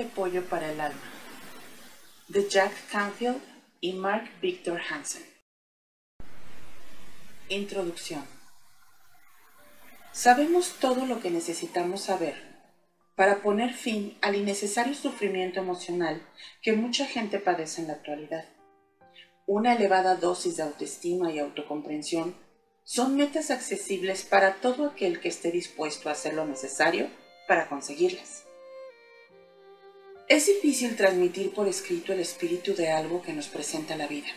De pollo para el alma de Jack Canfield y Mark Victor Hansen. Introducción. Sabemos todo lo que necesitamos saber para poner fin al innecesario sufrimiento emocional que mucha gente padece en la actualidad. Una elevada dosis de autoestima y autocomprensión son metas accesibles para todo aquel que esté dispuesto a hacer lo necesario para conseguirlas. Es difícil transmitir por escrito el espíritu de algo que nos presenta la vida.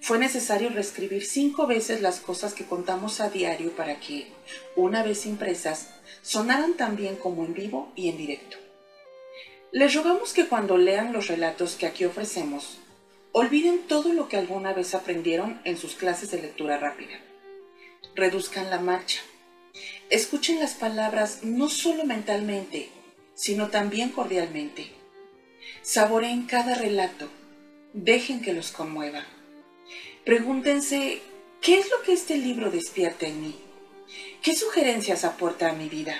Fue necesario reescribir cinco veces las cosas que contamos a diario para que, una vez impresas, sonaran tan bien como en vivo y en directo. Les rogamos que cuando lean los relatos que aquí ofrecemos, olviden todo lo que alguna vez aprendieron en sus clases de lectura rápida. Reduzcan la marcha. Escuchen las palabras no solo mentalmente, sino también cordialmente. Saboreen cada relato, dejen que los conmueva. Pregúntense, ¿qué es lo que este libro despierta en mí? ¿Qué sugerencias aporta a mi vida?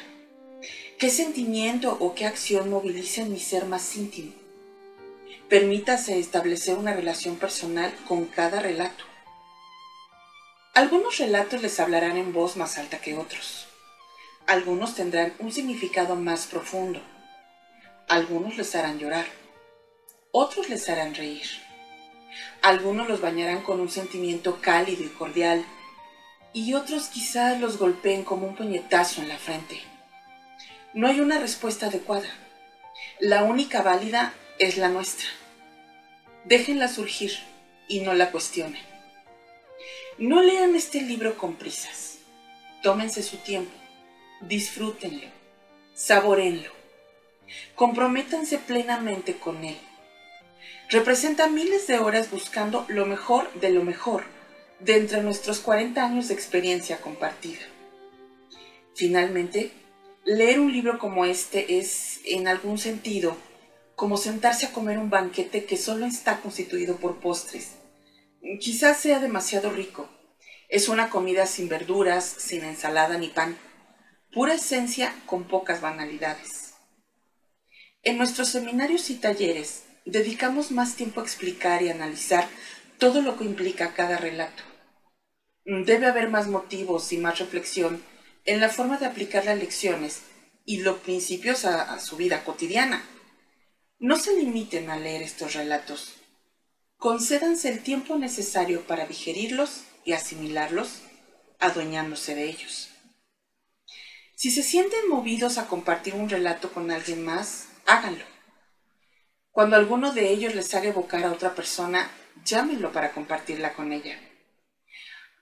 ¿Qué sentimiento o qué acción moviliza en mi ser más íntimo? Permítase establecer una relación personal con cada relato. Algunos relatos les hablarán en voz más alta que otros. Algunos tendrán un significado más profundo. Algunos les harán llorar. Otros les harán reír. Algunos los bañarán con un sentimiento cálido y cordial. Y otros quizás los golpeen como un puñetazo en la frente. No hay una respuesta adecuada. La única válida es la nuestra. Déjenla surgir y no la cuestionen. No lean este libro con prisas. Tómense su tiempo disfrútenlo, saborenlo, comprométanse plenamente con él. Representa miles de horas buscando lo mejor de lo mejor de entre nuestros 40 años de experiencia compartida. Finalmente, leer un libro como este es, en algún sentido, como sentarse a comer un banquete que solo está constituido por postres. Quizás sea demasiado rico. Es una comida sin verduras, sin ensalada ni pan pura esencia con pocas banalidades. En nuestros seminarios y talleres dedicamos más tiempo a explicar y analizar todo lo que implica cada relato. Debe haber más motivos y más reflexión en la forma de aplicar las lecciones y los principios a, a su vida cotidiana. No se limiten a leer estos relatos. Concédanse el tiempo necesario para digerirlos y asimilarlos, adueñándose de ellos. Si se sienten movidos a compartir un relato con alguien más, háganlo. Cuando alguno de ellos les haga evocar a otra persona, llámenlo para compartirla con ella.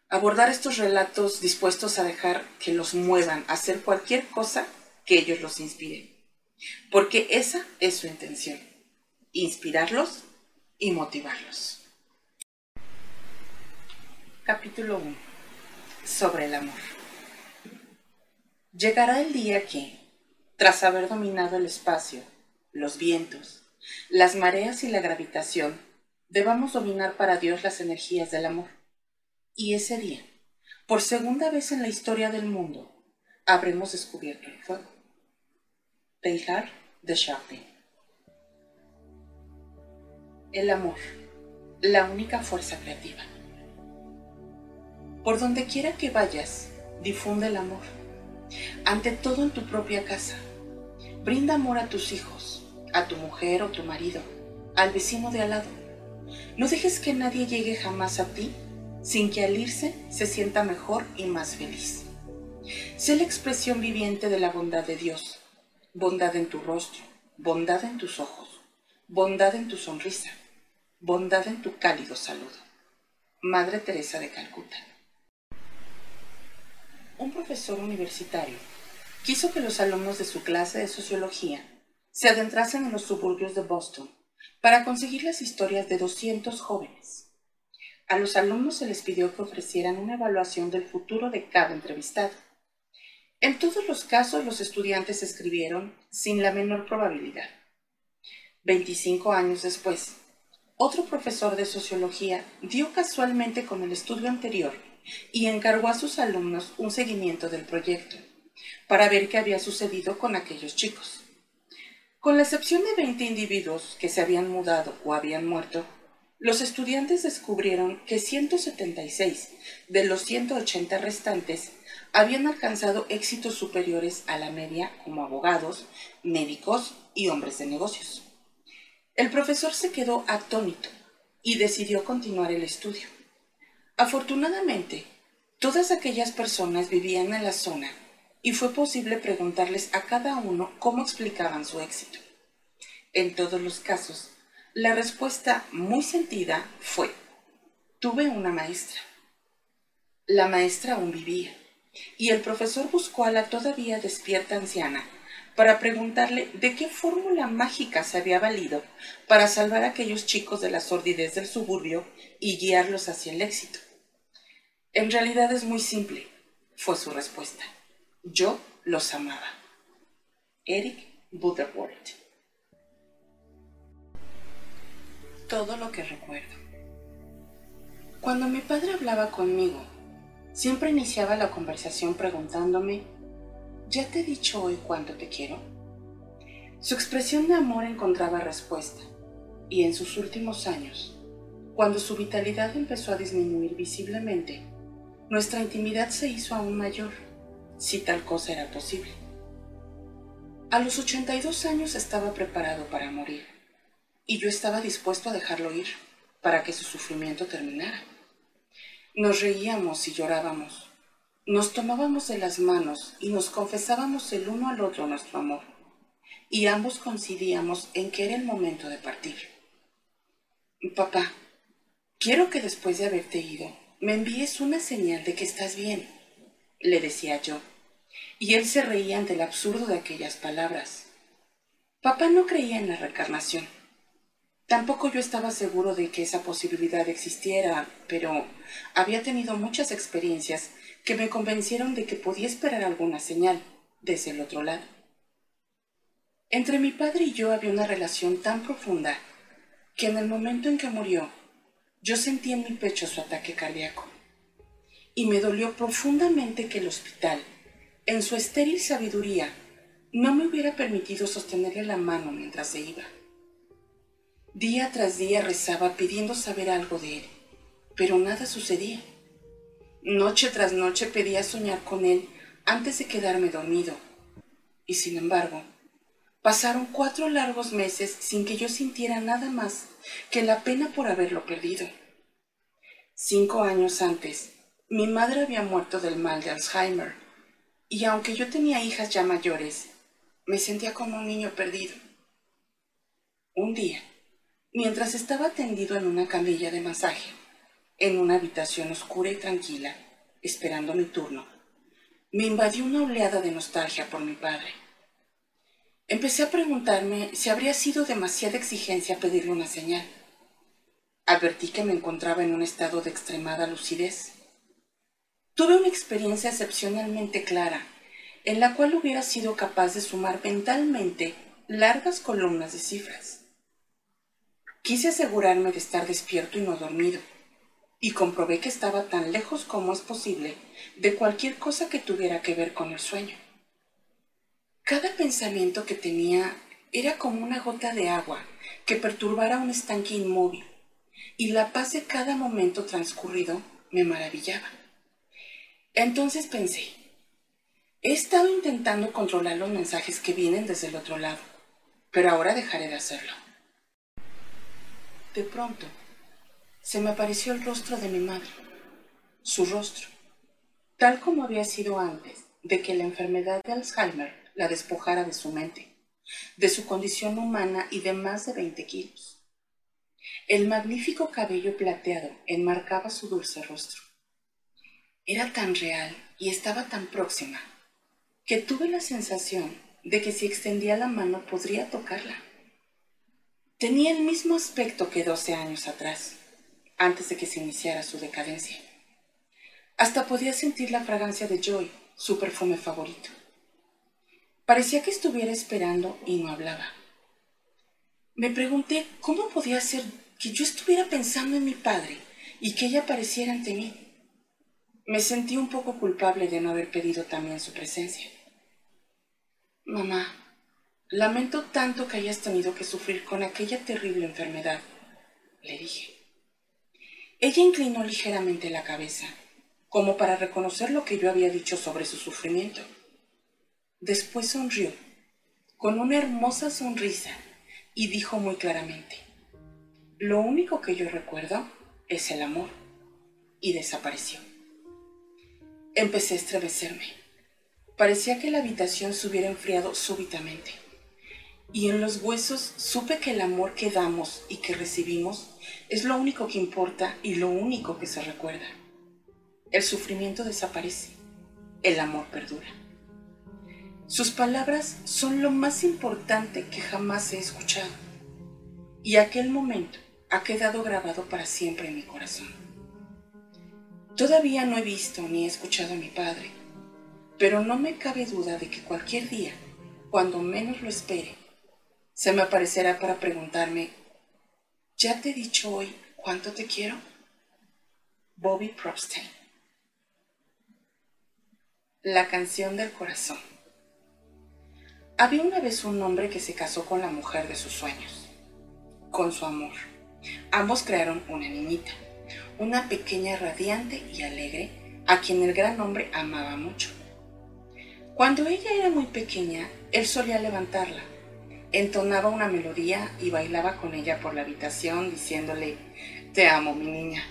Abordar estos relatos dispuestos a dejar que los muevan a hacer cualquier cosa que ellos los inspire. Porque esa es su intención, inspirarlos y motivarlos. Capítulo 1. Sobre el amor. Llegará el día que, tras haber dominado el espacio, los vientos, las mareas y la gravitación, debamos dominar para Dios las energías del amor. Y ese día, por segunda vez en la historia del mundo, habremos descubierto el fuego. Teilhard de Chardin. El amor, la única fuerza creativa. Por donde quiera que vayas, difunde el amor ante todo en tu propia casa. Brinda amor a tus hijos, a tu mujer o tu marido, al vecino de al lado. No dejes que nadie llegue jamás a ti sin que al irse se sienta mejor y más feliz. Sé la expresión viviente de la bondad de Dios, bondad en tu rostro, bondad en tus ojos, bondad en tu sonrisa, bondad en tu cálido saludo. Madre Teresa de Calcuta un profesor universitario quiso que los alumnos de su clase de sociología se adentrasen en los suburbios de Boston para conseguir las historias de 200 jóvenes. A los alumnos se les pidió que ofrecieran una evaluación del futuro de cada entrevistado. En todos los casos los estudiantes escribieron sin la menor probabilidad. 25 años después, otro profesor de sociología dio casualmente con el estudio anterior y encargó a sus alumnos un seguimiento del proyecto para ver qué había sucedido con aquellos chicos. Con la excepción de 20 individuos que se habían mudado o habían muerto, los estudiantes descubrieron que 176 de los 180 restantes habían alcanzado éxitos superiores a la media como abogados, médicos y hombres de negocios. El profesor se quedó atónito y decidió continuar el estudio. Afortunadamente, todas aquellas personas vivían en la zona y fue posible preguntarles a cada uno cómo explicaban su éxito. En todos los casos, la respuesta muy sentida fue, tuve una maestra. La maestra aún vivía y el profesor buscó a la todavía despierta anciana para preguntarle de qué fórmula mágica se había valido para salvar a aquellos chicos de la sordidez del suburbio y guiarlos hacia el éxito. En realidad es muy simple, fue su respuesta. Yo los amaba. Eric Butterworth. Todo lo que recuerdo. Cuando mi padre hablaba conmigo, Siempre iniciaba la conversación preguntándome, ¿ya te he dicho hoy cuánto te quiero? Su expresión de amor encontraba respuesta, y en sus últimos años, cuando su vitalidad empezó a disminuir visiblemente, nuestra intimidad se hizo aún mayor, si tal cosa era posible. A los 82 años estaba preparado para morir, y yo estaba dispuesto a dejarlo ir para que su sufrimiento terminara. Nos reíamos y llorábamos. Nos tomábamos de las manos y nos confesábamos el uno al otro nuestro amor. Y ambos coincidíamos en que era el momento de partir. Papá, quiero que después de haberte ido, me envíes una señal de que estás bien, le decía yo. Y él se reía ante el absurdo de aquellas palabras. Papá no creía en la reencarnación Tampoco yo estaba seguro de que esa posibilidad existiera, pero había tenido muchas experiencias que me convencieron de que podía esperar alguna señal desde el otro lado. Entre mi padre y yo había una relación tan profunda que en el momento en que murió, yo sentí en mi pecho su ataque cardíaco. Y me dolió profundamente que el hospital, en su estéril sabiduría, no me hubiera permitido sostenerle la mano mientras se iba. Día tras día rezaba pidiendo saber algo de él, pero nada sucedía. Noche tras noche pedía soñar con él antes de quedarme dormido. Y sin embargo, pasaron cuatro largos meses sin que yo sintiera nada más que la pena por haberlo perdido. Cinco años antes, mi madre había muerto del mal de Alzheimer, y aunque yo tenía hijas ya mayores, me sentía como un niño perdido. Un día, Mientras estaba tendido en una camilla de masaje, en una habitación oscura y tranquila, esperando mi turno, me invadió una oleada de nostalgia por mi padre. Empecé a preguntarme si habría sido demasiada exigencia pedirle una señal. Advertí que me encontraba en un estado de extremada lucidez. Tuve una experiencia excepcionalmente clara, en la cual hubiera sido capaz de sumar mentalmente largas columnas de cifras. Quise asegurarme de estar despierto y no dormido, y comprobé que estaba tan lejos como es posible de cualquier cosa que tuviera que ver con el sueño. Cada pensamiento que tenía era como una gota de agua que perturbara un estanque inmóvil, y la paz de cada momento transcurrido me maravillaba. Entonces pensé, he estado intentando controlar los mensajes que vienen desde el otro lado, pero ahora dejaré de hacerlo. De pronto, se me apareció el rostro de mi madre, su rostro, tal como había sido antes de que la enfermedad de Alzheimer la despojara de su mente, de su condición humana y de más de 20 kilos. El magnífico cabello plateado enmarcaba su dulce rostro. Era tan real y estaba tan próxima que tuve la sensación de que si extendía la mano podría tocarla. Tenía el mismo aspecto que 12 años atrás, antes de que se iniciara su decadencia. Hasta podía sentir la fragancia de Joy, su perfume favorito. Parecía que estuviera esperando y no hablaba. Me pregunté cómo podía ser que yo estuviera pensando en mi padre y que ella apareciera ante mí. Me sentí un poco culpable de no haber pedido también su presencia. Mamá, Lamento tanto que hayas tenido que sufrir con aquella terrible enfermedad, le dije. Ella inclinó ligeramente la cabeza, como para reconocer lo que yo había dicho sobre su sufrimiento. Después sonrió, con una hermosa sonrisa, y dijo muy claramente, lo único que yo recuerdo es el amor, y desapareció. Empecé a estremecerme. Parecía que la habitación se hubiera enfriado súbitamente y en los huesos supe que el amor que damos y que recibimos es lo único que importa y lo único que se recuerda. El sufrimiento desaparece, el amor perdura. Sus palabras son lo más importante que jamás he escuchado y aquel momento ha quedado grabado para siempre en mi corazón. Todavía no he visto ni he escuchado a mi padre, pero no me cabe duda de que cualquier día, cuando menos lo espere, se me aparecerá para preguntarme, ¿ya te he dicho hoy cuánto te quiero? Bobby Propstein. La canción del corazón. Había una vez un hombre que se casó con la mujer de sus sueños, con su amor. Ambos crearon una niñita, una pequeña radiante y alegre, a quien el gran hombre amaba mucho. Cuando ella era muy pequeña, él solía levantarla, entonaba una melodía y bailaba con ella por la habitación diciéndole, Te amo, mi niña.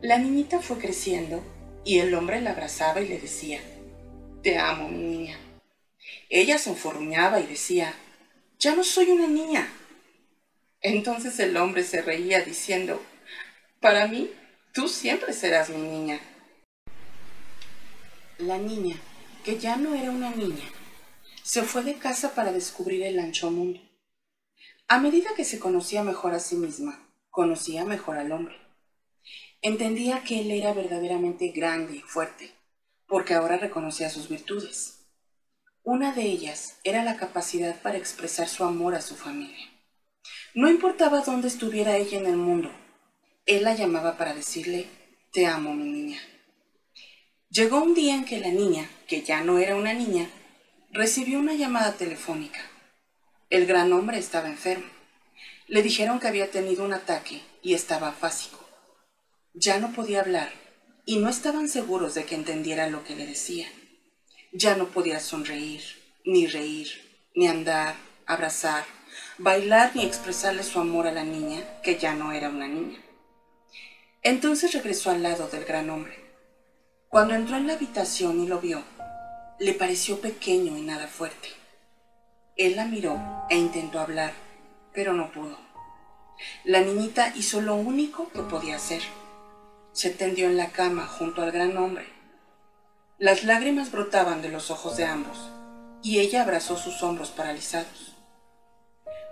La niñita fue creciendo y el hombre la abrazaba y le decía, Te amo, mi niña. Ella se enfurruñaba y decía, Ya no soy una niña. Entonces el hombre se reía diciendo, Para mí, tú siempre serás mi niña. La niña, que ya no era una niña, se fue de casa para descubrir el ancho mundo. A medida que se conocía mejor a sí misma, conocía mejor al hombre. Entendía que él era verdaderamente grande y fuerte, porque ahora reconocía sus virtudes. Una de ellas era la capacidad para expresar su amor a su familia. No importaba dónde estuviera ella en el mundo, él la llamaba para decirle, te amo, mi niña. Llegó un día en que la niña, que ya no era una niña, recibió una llamada telefónica. El gran hombre estaba enfermo. Le dijeron que había tenido un ataque y estaba afásico. Ya no podía hablar y no estaban seguros de que entendiera lo que le decían. Ya no podía sonreír, ni reír, ni andar, abrazar, bailar ni expresarle su amor a la niña, que ya no era una niña. Entonces regresó al lado del gran hombre. Cuando entró en la habitación y lo vio, le pareció pequeño y nada fuerte. Él la miró e intentó hablar, pero no pudo. La niñita hizo lo único que podía hacer. Se tendió en la cama junto al gran hombre. Las lágrimas brotaban de los ojos de ambos y ella abrazó sus hombros paralizados.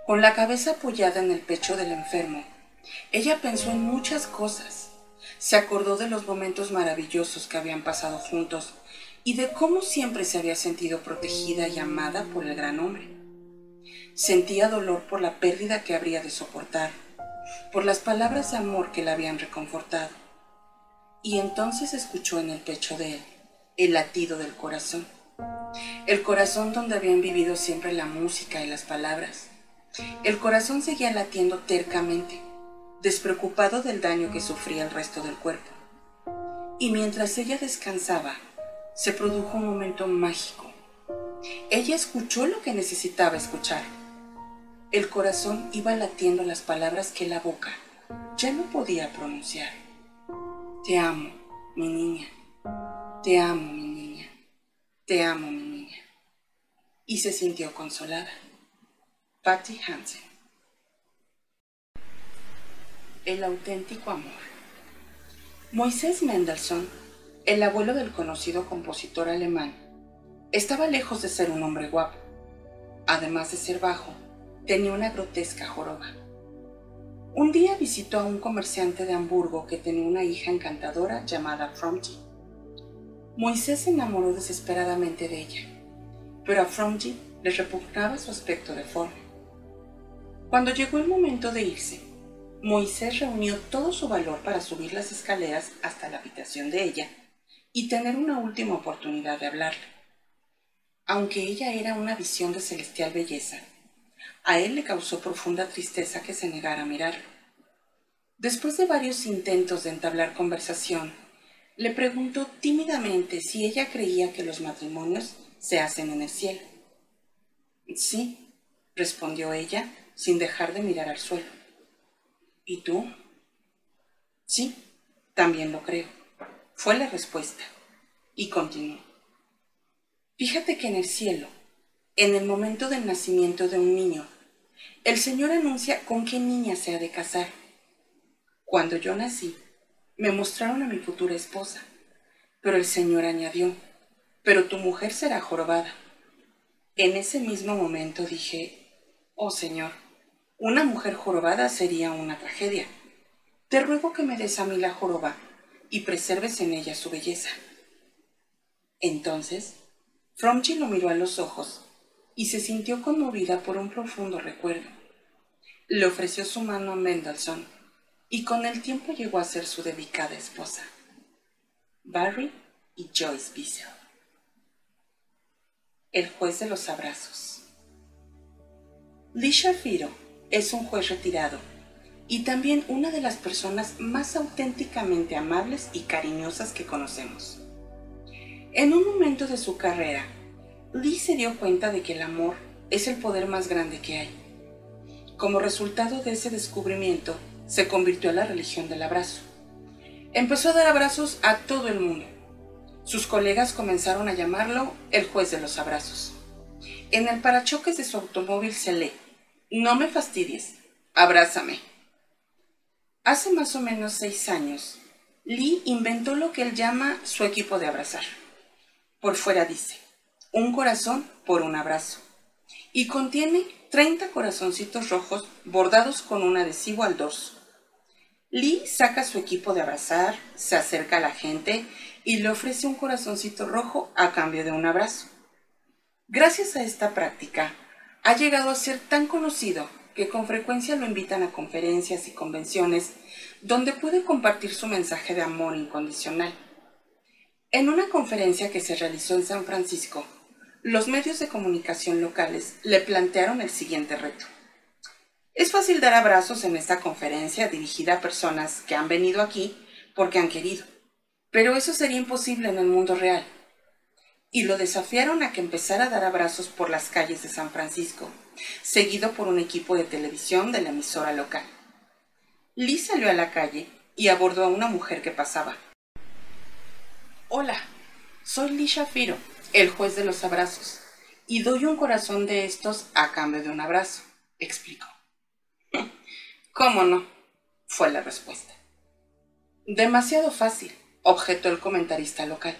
Con la cabeza apoyada en el pecho del enfermo, ella pensó en muchas cosas. Se acordó de los momentos maravillosos que habían pasado juntos y de cómo siempre se había sentido protegida y amada por el gran hombre. Sentía dolor por la pérdida que habría de soportar, por las palabras de amor que la habían reconfortado. Y entonces escuchó en el pecho de él el latido del corazón, el corazón donde habían vivido siempre la música y las palabras. El corazón seguía latiendo tercamente, despreocupado del daño que sufría el resto del cuerpo. Y mientras ella descansaba, se produjo un momento mágico. Ella escuchó lo que necesitaba escuchar. El corazón iba latiendo las palabras que la boca ya no podía pronunciar. Te amo, mi niña. Te amo, mi niña. Te amo, mi niña. Y se sintió consolada. Patty Hansen. El auténtico amor. Moisés Mendelssohn el abuelo del conocido compositor alemán estaba lejos de ser un hombre guapo. Además de ser bajo, tenía una grotesca joroba. Un día visitó a un comerciante de Hamburgo que tenía una hija encantadora llamada Fromgy. Moisés se enamoró desesperadamente de ella, pero a Fromgy le repugnaba su aspecto deforme. Cuando llegó el momento de irse, Moisés reunió todo su valor para subir las escaleras hasta la habitación de ella y tener una última oportunidad de hablarle. aunque ella era una visión de celestial belleza, a él le causó profunda tristeza que se negara a mirarlo. Después de varios intentos de entablar conversación, le preguntó tímidamente si ella creía que los matrimonios se hacen en el cielo. Sí, respondió ella, sin dejar de mirar al suelo. ¿Y tú? Sí, también lo creo, fue la respuesta. Y continuó. Fíjate que en el cielo, en el momento del nacimiento de un niño, el Señor anuncia con qué niña se ha de casar. Cuando yo nací, me mostraron a mi futura esposa, pero el Señor añadió, pero tu mujer será jorobada. En ese mismo momento dije, oh Señor, una mujer jorobada sería una tragedia. Te ruego que me des a mí la joroba y preserves en ella su belleza. Entonces, Fromchi lo miró a los ojos y se sintió conmovida por un profundo recuerdo. Le ofreció su mano a Mendelssohn y con el tiempo llegó a ser su dedicada esposa. Barry y Joyce Bissell. El juez de los abrazos. Lee Shafiro es un juez retirado y también una de las personas más auténticamente amables y cariñosas que conocemos. En un momento de su carrera, Lee se dio cuenta de que el amor es el poder más grande que hay. Como resultado de ese descubrimiento, se convirtió en la religión del abrazo. Empezó a dar abrazos a todo el mundo. Sus colegas comenzaron a llamarlo el juez de los abrazos. En el parachoques de su automóvil se lee, no me fastidies, abrázame. Hace más o menos seis años, Lee inventó lo que él llama su equipo de abrazar. Por fuera dice, un corazón por un abrazo. Y contiene 30 corazoncitos rojos bordados con un adhesivo al dorso. Lee saca su equipo de abrazar, se acerca a la gente y le ofrece un corazoncito rojo a cambio de un abrazo. Gracias a esta práctica, ha llegado a ser tan conocido que con frecuencia lo invitan a conferencias y convenciones donde puede compartir su mensaje de amor incondicional. En una conferencia que se realizó en San Francisco, los medios de comunicación locales le plantearon el siguiente reto. Es fácil dar abrazos en esta conferencia dirigida a personas que han venido aquí porque han querido, pero eso sería imposible en el mundo real. Y lo desafiaron a que empezara a dar abrazos por las calles de San Francisco, seguido por un equipo de televisión de la emisora local. Lee salió a la calle y abordó a una mujer que pasaba. Hola, soy Lee Shafiro, el juez de los abrazos, y doy un corazón de estos a cambio de un abrazo, explicó. ¿Cómo no? fue la respuesta. Demasiado fácil, objetó el comentarista local.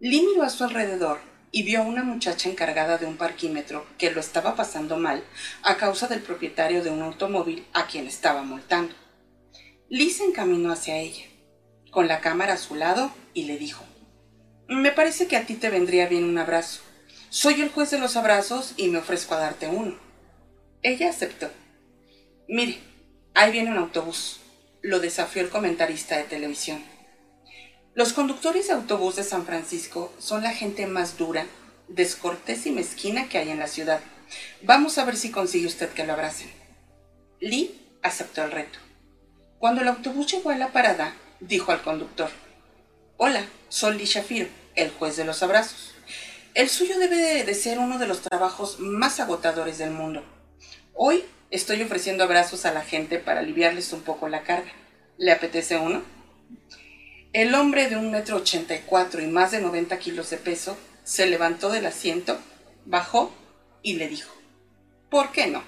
Lee miró a su alrededor y vio a una muchacha encargada de un parquímetro que lo estaba pasando mal a causa del propietario de un automóvil a quien estaba multando. Lee se encaminó hacia ella, con la cámara a su lado, y le dijo, Me parece que a ti te vendría bien un abrazo. Soy el juez de los abrazos y me ofrezco a darte uno. Ella aceptó. Mire, ahí viene un autobús, lo desafió el comentarista de televisión. Los conductores de autobús de San Francisco son la gente más dura, descortés y mezquina que hay en la ciudad. Vamos a ver si consigue usted que lo abracen. Lee aceptó el reto. Cuando el autobús llegó a la parada, dijo al conductor, Hola, soy Lee Shafir, el juez de los abrazos. El suyo debe de ser uno de los trabajos más agotadores del mundo. Hoy estoy ofreciendo abrazos a la gente para aliviarles un poco la carga. ¿Le apetece uno? El hombre de un metro ochenta y cuatro y más de 90 kilos de peso se levantó del asiento, bajó y le dijo, ¿por qué no?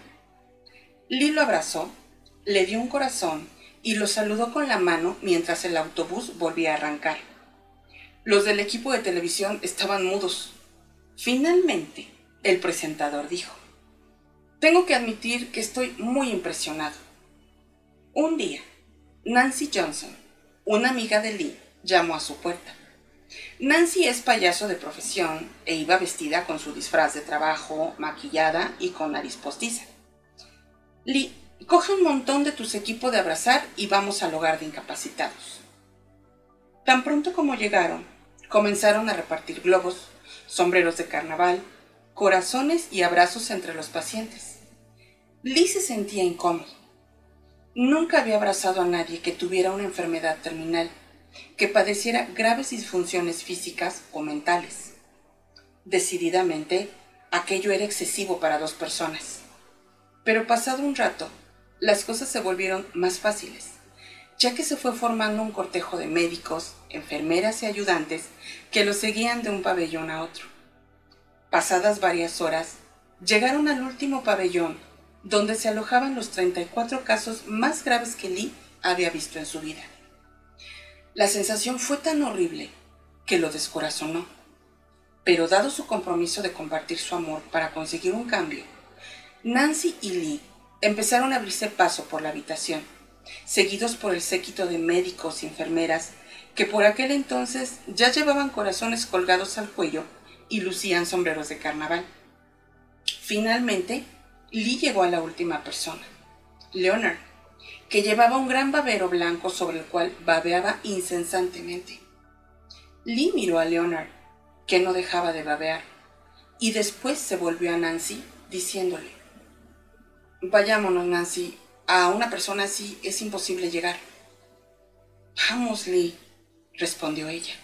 Lee lo abrazó, le dio un corazón y lo saludó con la mano mientras el autobús volvía a arrancar. Los del equipo de televisión estaban mudos. Finalmente, el presentador dijo, Tengo que admitir que estoy muy impresionado. Un día, Nancy Johnson, una amiga de Lee, llamó a su puerta. Nancy es payaso de profesión e iba vestida con su disfraz de trabajo, maquillada y con nariz postiza. Lee, coge un montón de tus equipos de abrazar y vamos al hogar de incapacitados. Tan pronto como llegaron, comenzaron a repartir globos, sombreros de carnaval, corazones y abrazos entre los pacientes. Lee se sentía incómodo. Nunca había abrazado a nadie que tuviera una enfermedad terminal, que padeciera graves disfunciones físicas o mentales. Decididamente, aquello era excesivo para dos personas. Pero pasado un rato, las cosas se volvieron más fáciles, ya que se fue formando un cortejo de médicos, enfermeras y ayudantes que lo seguían de un pabellón a otro. Pasadas varias horas, llegaron al último pabellón, donde se alojaban los 34 casos más graves que Lee había visto en su vida. La sensación fue tan horrible que lo descorazonó. Pero dado su compromiso de compartir su amor para conseguir un cambio, Nancy y Lee empezaron a abrirse paso por la habitación, seguidos por el séquito de médicos y enfermeras que por aquel entonces ya llevaban corazones colgados al cuello y lucían sombreros de carnaval. Finalmente, Lee llegó a la última persona, Leonard, que llevaba un gran babero blanco sobre el cual babeaba incesantemente. Lee miró a Leonard, que no dejaba de babear, y después se volvió a Nancy diciéndole, Vayámonos, Nancy, a una persona así es imposible llegar. Vamos, Lee, respondió ella.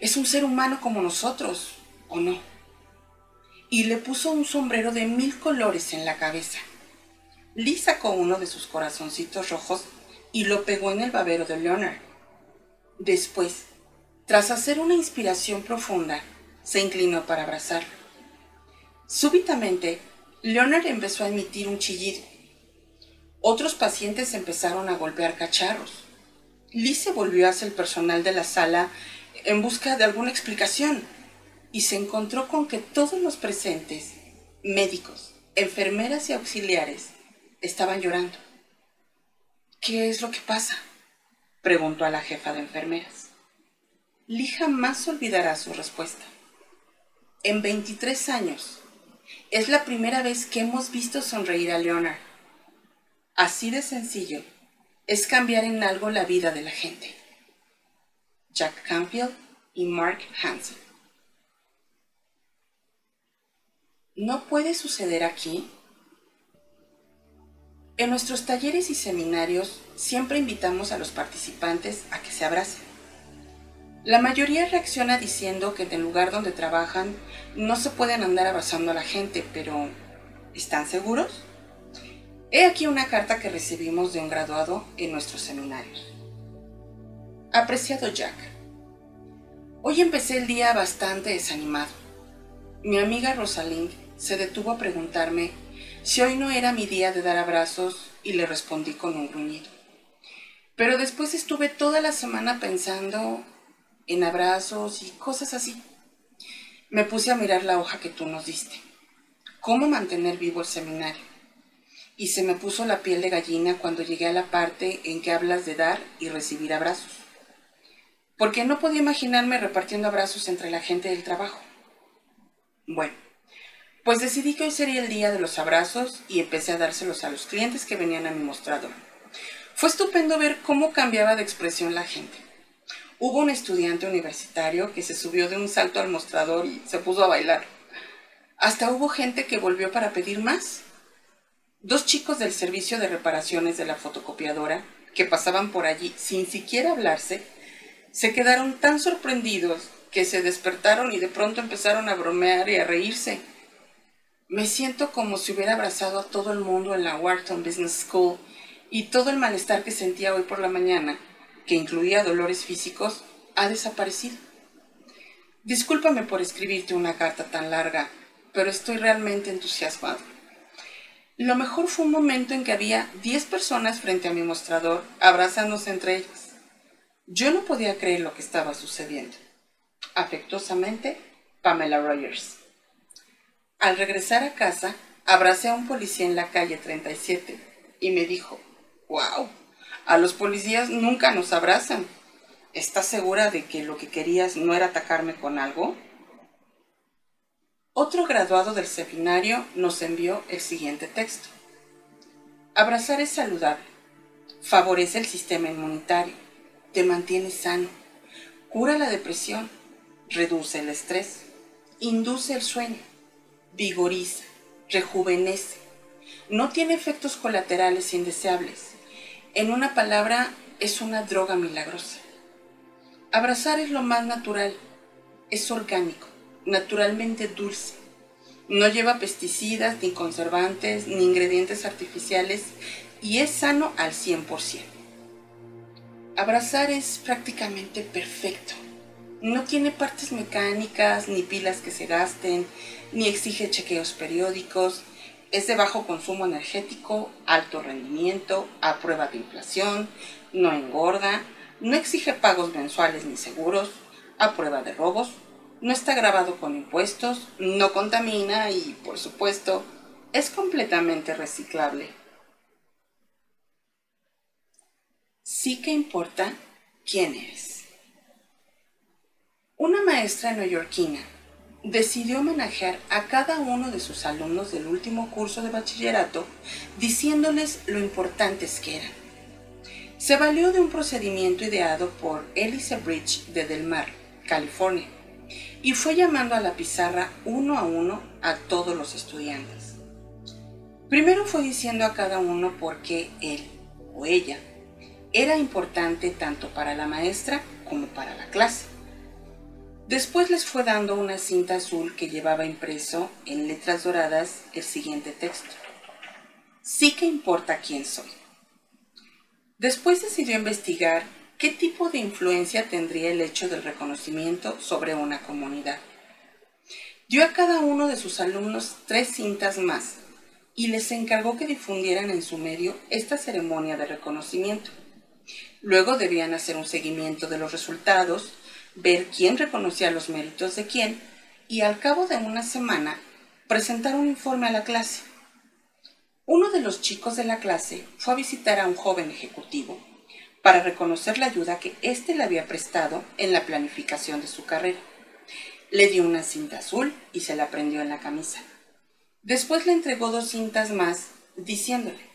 Es un ser humano como nosotros, ¿o no? Y le puso un sombrero de mil colores en la cabeza. Lee sacó uno de sus corazoncitos rojos y lo pegó en el babero de Leonard. Después, tras hacer una inspiración profunda, se inclinó para abrazarlo. Súbitamente, Leonard empezó a emitir un chillido. Otros pacientes empezaron a golpear cacharros. Lee se volvió hacia el personal de la sala en busca de alguna explicación y se encontró con que todos los presentes, médicos, enfermeras y auxiliares, estaban llorando. ¿Qué es lo que pasa? preguntó a la jefa de enfermeras. Lee jamás olvidará su respuesta. En 23 años, es la primera vez que hemos visto sonreír a Leonard. Así de sencillo es cambiar en algo la vida de la gente. Jack Canfield y Mark Hansen. ¿No puede suceder aquí? En nuestros talleres y seminarios siempre invitamos a los participantes a que se abracen. La mayoría reacciona diciendo que en el lugar donde trabajan no se pueden andar abrazando a la gente, pero ¿están seguros? He aquí una carta que recibimos de un graduado en nuestros seminarios. Apreciado Jack, hoy empecé el día bastante desanimado. Mi amiga Rosalind se detuvo a preguntarme si hoy no era mi día de dar abrazos y le respondí con un gruñido. Pero después estuve toda la semana pensando en abrazos y cosas así. Me puse a mirar la hoja que tú nos diste. ¿Cómo mantener vivo el seminario? Y se me puso la piel de gallina cuando llegué a la parte en que hablas de dar y recibir abrazos. Porque no podía imaginarme repartiendo abrazos entre la gente del trabajo. Bueno, pues decidí que hoy sería el día de los abrazos y empecé a dárselos a los clientes que venían a mi mostrador. Fue estupendo ver cómo cambiaba de expresión la gente. Hubo un estudiante universitario que se subió de un salto al mostrador y se puso a bailar. Hasta hubo gente que volvió para pedir más. Dos chicos del servicio de reparaciones de la fotocopiadora, que pasaban por allí sin siquiera hablarse, se quedaron tan sorprendidos que se despertaron y de pronto empezaron a bromear y a reírse. Me siento como si hubiera abrazado a todo el mundo en la Wharton Business School y todo el malestar que sentía hoy por la mañana que incluía dolores físicos, ha desaparecido. Discúlpame por escribirte una carta tan larga, pero estoy realmente entusiasmado. Lo mejor fue un momento en que había 10 personas frente a mi mostrador, abrazándose entre ellas. Yo no podía creer lo que estaba sucediendo. Afectuosamente, Pamela Rogers. Al regresar a casa, abracé a un policía en la calle 37 y me dijo, ¡Wow! A los policías nunca nos abrazan. ¿Estás segura de que lo que querías no era atacarme con algo? Otro graduado del seminario nos envió el siguiente texto. Abrazar es saludable, favorece el sistema inmunitario, te mantiene sano, cura la depresión, reduce el estrés, induce el sueño, vigoriza, rejuvenece, no tiene efectos colaterales indeseables. En una palabra, es una droga milagrosa. Abrazar es lo más natural, es orgánico, naturalmente dulce. No lleva pesticidas, ni conservantes, ni ingredientes artificiales y es sano al 100%. Abrazar es prácticamente perfecto. No tiene partes mecánicas, ni pilas que se gasten, ni exige chequeos periódicos. Es de bajo consumo energético, alto rendimiento, a prueba de inflación, no engorda, no exige pagos mensuales ni seguros, a prueba de robos, no está grabado con impuestos, no contamina y, por supuesto, es completamente reciclable. Sí que importa quién eres. Una maestra neoyorquina decidió homenajear a cada uno de sus alumnos del último curso de bachillerato diciéndoles lo importantes que eran. Se valió de un procedimiento ideado por Elise Bridge de Del Mar, California, y fue llamando a la pizarra uno a uno a todos los estudiantes. Primero fue diciendo a cada uno por qué él o ella era importante tanto para la maestra como para la clase. Después les fue dando una cinta azul que llevaba impreso en letras doradas el siguiente texto. Sí que importa quién soy. Después decidió investigar qué tipo de influencia tendría el hecho del reconocimiento sobre una comunidad. Dio a cada uno de sus alumnos tres cintas más y les encargó que difundieran en su medio esta ceremonia de reconocimiento. Luego debían hacer un seguimiento de los resultados, ver quién reconocía los méritos de quién y al cabo de una semana presentar un informe a la clase. Uno de los chicos de la clase fue a visitar a un joven ejecutivo para reconocer la ayuda que éste le había prestado en la planificación de su carrera. Le dio una cinta azul y se la prendió en la camisa. Después le entregó dos cintas más, diciéndole,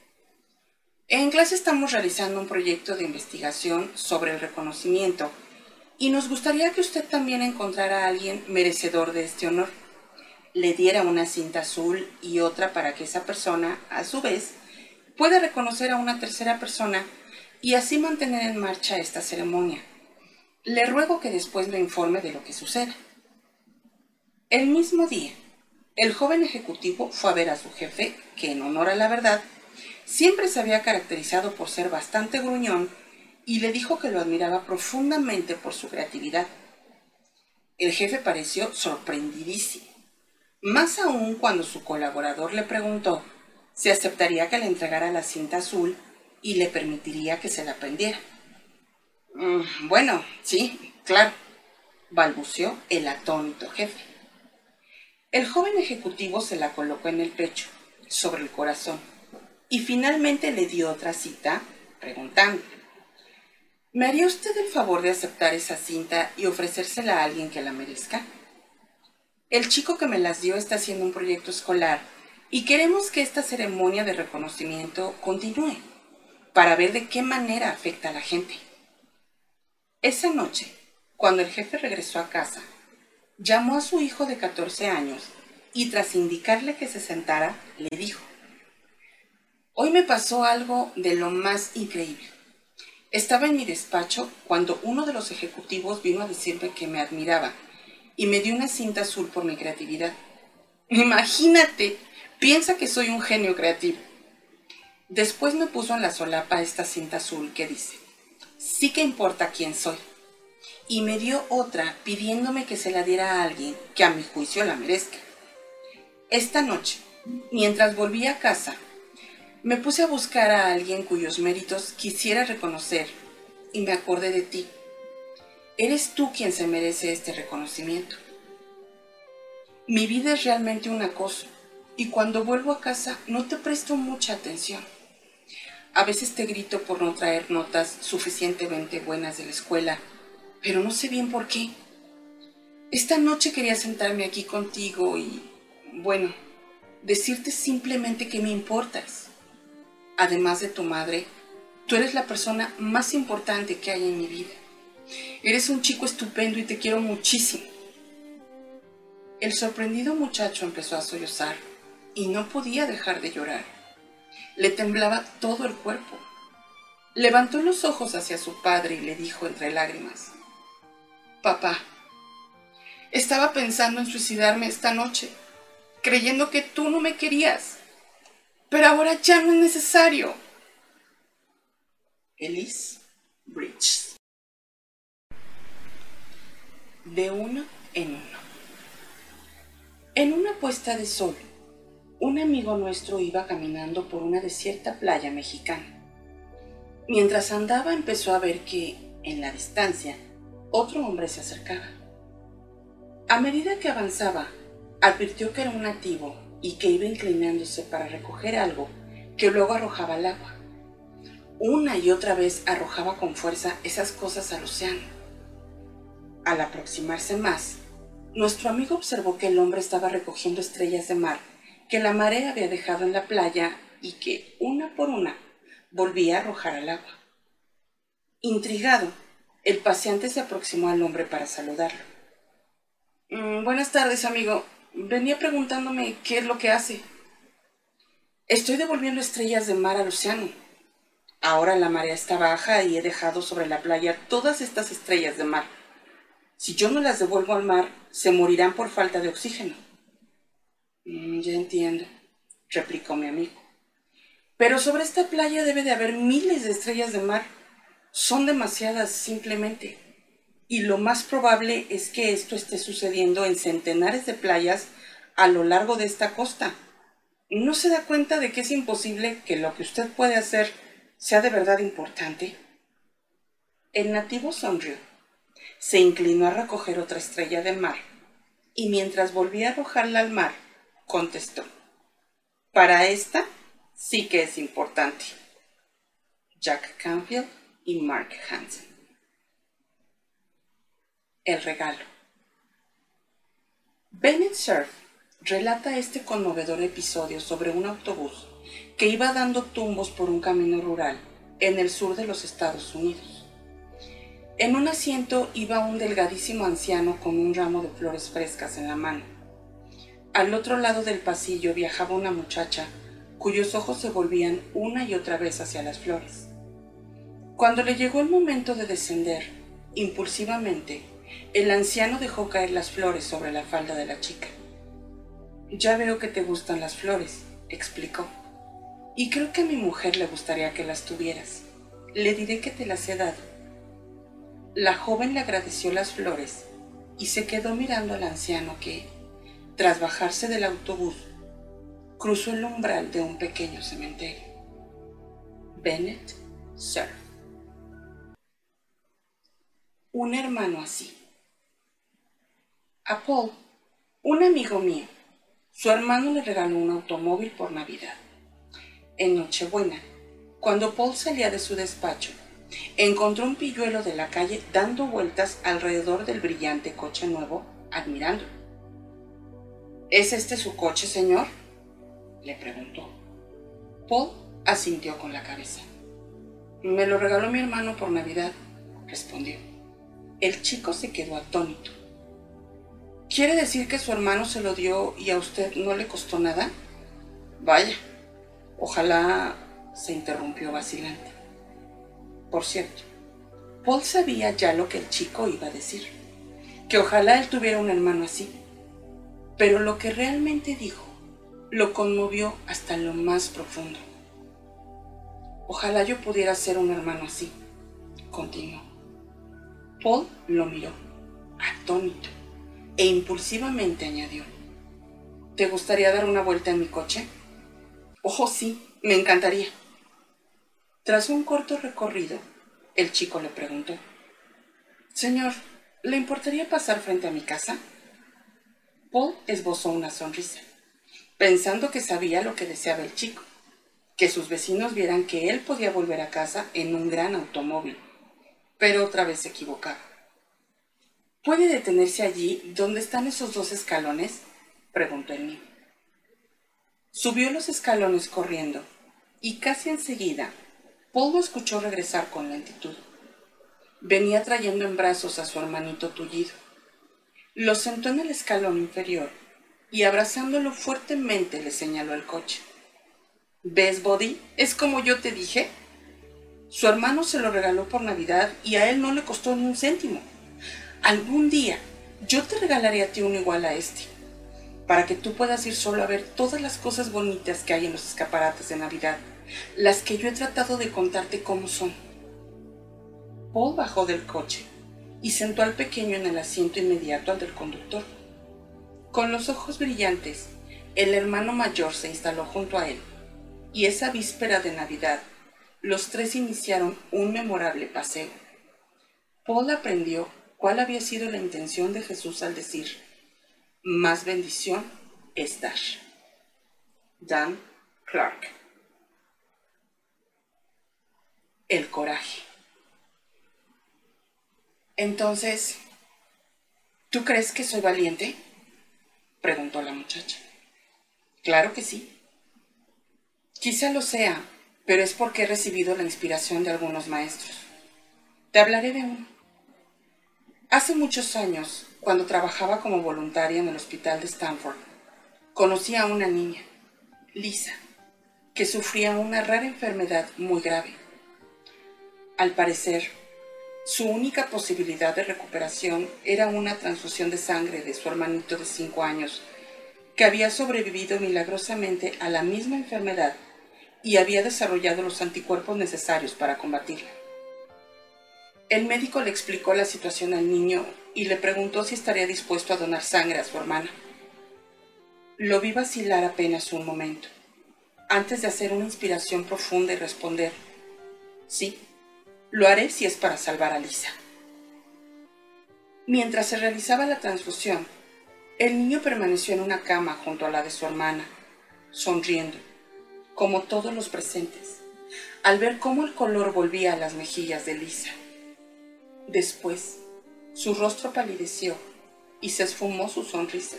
en clase estamos realizando un proyecto de investigación sobre el reconocimiento y nos gustaría que usted también encontrara a alguien merecedor de este honor. Le diera una cinta azul y otra para que esa persona, a su vez, pueda reconocer a una tercera persona y así mantener en marcha esta ceremonia. Le ruego que después me informe de lo que suceda. El mismo día, el joven ejecutivo fue a ver a su jefe, que en honor a la verdad, siempre se había caracterizado por ser bastante gruñón y le dijo que lo admiraba profundamente por su creatividad. El jefe pareció sorprendidísimo, más aún cuando su colaborador le preguntó si aceptaría que le entregara la cinta azul y le permitiría que se la prendiera. Mm, bueno, sí, claro, balbuceó el atónito jefe. El joven ejecutivo se la colocó en el pecho, sobre el corazón, y finalmente le dio otra cita, preguntando, ¿me haría usted el favor de aceptar esa cinta y ofrecérsela a alguien que la merezca? El chico que me las dio está haciendo un proyecto escolar y queremos que esta ceremonia de reconocimiento continúe para ver de qué manera afecta a la gente. Esa noche, cuando el jefe regresó a casa, llamó a su hijo de 14 años y tras indicarle que se sentara, le dijo, Hoy me pasó algo de lo más increíble. Estaba en mi despacho cuando uno de los ejecutivos vino a decirme que me admiraba y me dio una cinta azul por mi creatividad. Imagínate, piensa que soy un genio creativo. Después me puso en la solapa esta cinta azul que dice, sí que importa quién soy. Y me dio otra pidiéndome que se la diera a alguien que a mi juicio la merezca. Esta noche, mientras volví a casa, me puse a buscar a alguien cuyos méritos quisiera reconocer y me acordé de ti. Eres tú quien se merece este reconocimiento. Mi vida es realmente un acoso y cuando vuelvo a casa no te presto mucha atención. A veces te grito por no traer notas suficientemente buenas de la escuela, pero no sé bien por qué. Esta noche quería sentarme aquí contigo y, bueno, decirte simplemente que me importas además de tu madre, tú eres la persona más importante que hay en mi vida. Eres un chico estupendo y te quiero muchísimo. El sorprendido muchacho empezó a sollozar y no podía dejar de llorar. Le temblaba todo el cuerpo. Levantó los ojos hacia su padre y le dijo entre lágrimas, Papá, estaba pensando en suicidarme esta noche, creyendo que tú no me querías, pero ahora ya no es necesario. Elise Bridges. De uno en uno. En una puesta de sol, un amigo nuestro iba caminando por una desierta playa mexicana. Mientras andaba empezó a ver que, en la distancia, otro hombre se acercaba. A medida que avanzaba, advirtió que era un nativo y que iba inclinándose para recoger algo que luego arrojaba al agua. Una y otra vez arrojaba con fuerza esas cosas al océano. Al aproximarse más, nuestro amigo observó que el hombre estaba recogiendo estrellas de mar que la marea había dejado en la playa y que, una por una, volvía a arrojar al agua. Intrigado, el paciente se aproximó al hombre para saludarlo. Mm, buenas tardes, amigo. Venía preguntándome qué es lo que hace. Estoy devolviendo estrellas de mar al océano. Ahora la marea está baja y he dejado sobre la playa todas estas estrellas de mar. Si yo no las devuelvo al mar, se morirán por falta de oxígeno. Mm, ya entiendo, replicó mi amigo. Pero sobre esta playa debe de haber miles de estrellas de mar. Son demasiadas simplemente. Y lo más probable es que esto esté sucediendo en centenares de playas a lo largo de esta costa. ¿No se da cuenta de que es imposible que lo que usted puede hacer sea de verdad importante? El nativo sonrió. Se inclinó a recoger otra estrella de mar y mientras volvía a arrojarla al mar, contestó. Para esta sí que es importante. Jack Canfield y Mark Hansen. El regalo. Bennett Surf relata este conmovedor episodio sobre un autobús que iba dando tumbos por un camino rural en el sur de los Estados Unidos. En un asiento iba un delgadísimo anciano con un ramo de flores frescas en la mano. Al otro lado del pasillo viajaba una muchacha cuyos ojos se volvían una y otra vez hacia las flores. Cuando le llegó el momento de descender, impulsivamente, el anciano dejó caer las flores sobre la falda de la chica. Ya veo que te gustan las flores, explicó. Y creo que a mi mujer le gustaría que las tuvieras. Le diré que te las he dado. La joven le agradeció las flores y se quedó mirando al anciano que, tras bajarse del autobús, cruzó el umbral de un pequeño cementerio. Bennett Sir. Un hermano así. A Paul, un amigo mío, su hermano le regaló un automóvil por Navidad. En Nochebuena, cuando Paul salía de su despacho, encontró un pilluelo de la calle dando vueltas alrededor del brillante coche nuevo, admirándolo. ¿Es este su coche, señor? le preguntó. Paul asintió con la cabeza. Me lo regaló mi hermano por Navidad, respondió. El chico se quedó atónito. ¿Quiere decir que su hermano se lo dio y a usted no le costó nada? Vaya, ojalá se interrumpió vacilante. Por cierto, Paul sabía ya lo que el chico iba a decir, que ojalá él tuviera un hermano así pero lo que realmente dijo lo conmovió hasta lo más profundo. Ojalá yo pudiera ser un hermano así, continuó. Paul lo miró, atónito, e impulsivamente añadió, ¿te gustaría dar una vuelta en mi coche? Oh, sí, me encantaría. Tras un corto recorrido, el chico le preguntó, Señor, ¿le importaría pasar frente a mi casa? Paul esbozó una sonrisa, pensando que sabía lo que deseaba el chico, que sus vecinos vieran que él podía volver a casa en un gran automóvil, pero otra vez se equivocaba. ¿Puede detenerse allí donde están esos dos escalones? preguntó el niño. Subió los escalones corriendo y casi enseguida Paul escuchó regresar con lentitud. Venía trayendo en brazos a su hermanito tullido. Lo sentó en el escalón inferior y abrazándolo fuertemente le señaló el coche. ¿Ves, Body? Es como yo te dije. Su hermano se lo regaló por Navidad y a él no le costó ni un céntimo. Algún día yo te regalaré a ti uno igual a este, para que tú puedas ir solo a ver todas las cosas bonitas que hay en los escaparates de Navidad, las que yo he tratado de contarte cómo son. Paul bajó del coche y sentó al pequeño en el asiento inmediato al del conductor. Con los ojos brillantes, el hermano mayor se instaló junto a él, y esa víspera de Navidad, los tres iniciaron un memorable paseo. Paul aprendió cuál había sido la intención de Jesús al decir, más bendición es dar. Dan Clark. El coraje. Entonces, ¿tú crees que soy valiente? preguntó la muchacha. Claro que sí. Quizá lo sea, pero es porque he recibido la inspiración de algunos maestros. Te hablaré de uno. Hace muchos años, cuando trabajaba como voluntaria en el hospital de Stanford, conocí a una niña, Lisa, que sufría una rara enfermedad muy grave. Al parecer, su única posibilidad de recuperación era una transfusión de sangre de su hermanito de cinco años, que había sobrevivido milagrosamente a la misma enfermedad y había desarrollado los anticuerpos necesarios para combatirla. El médico le explicó la situación al niño y le preguntó si estaría dispuesto a donar sangre a su hermana. Lo vi vacilar apenas un momento, antes de hacer una inspiración profunda y responder, sí, lo haré si es para salvar a Lisa. Mientras se realizaba la transfusión, el niño permaneció en una cama junto a la de su hermana, sonriendo, como todos los presentes, al ver cómo el color volvía a las mejillas de Lisa. Después, su rostro palideció y se esfumó su sonrisa.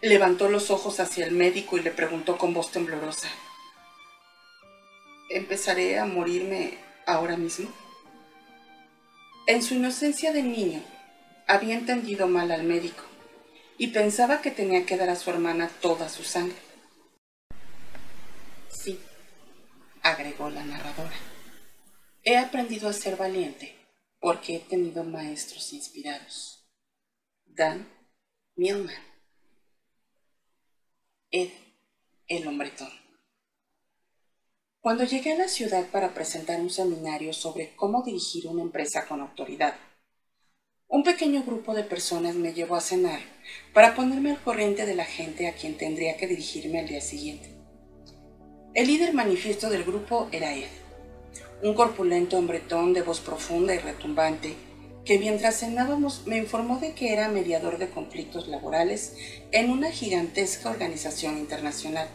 Levantó los ojos hacia el médico y le preguntó con voz temblorosa, ¿empezaré a morirme ahora mismo? En su inocencia de niño, había entendido mal al médico y pensaba que tenía que dar a su hermana toda su sangre. Sí, agregó la narradora. He aprendido a ser valiente porque he tenido maestros inspirados. Dan Milman. Ed, el hombretón. Cuando llegué a la ciudad para presentar un seminario sobre cómo dirigir una empresa con autoridad, un pequeño grupo de personas me llevó a cenar para ponerme al corriente de la gente a quien tendría que dirigirme al día siguiente. El líder manifiesto del grupo era Ed, un corpulento hombretón de voz profunda y retumbante que mientras cenábamos me informó de que era mediador de conflictos laborales en una gigantesca organización internacional.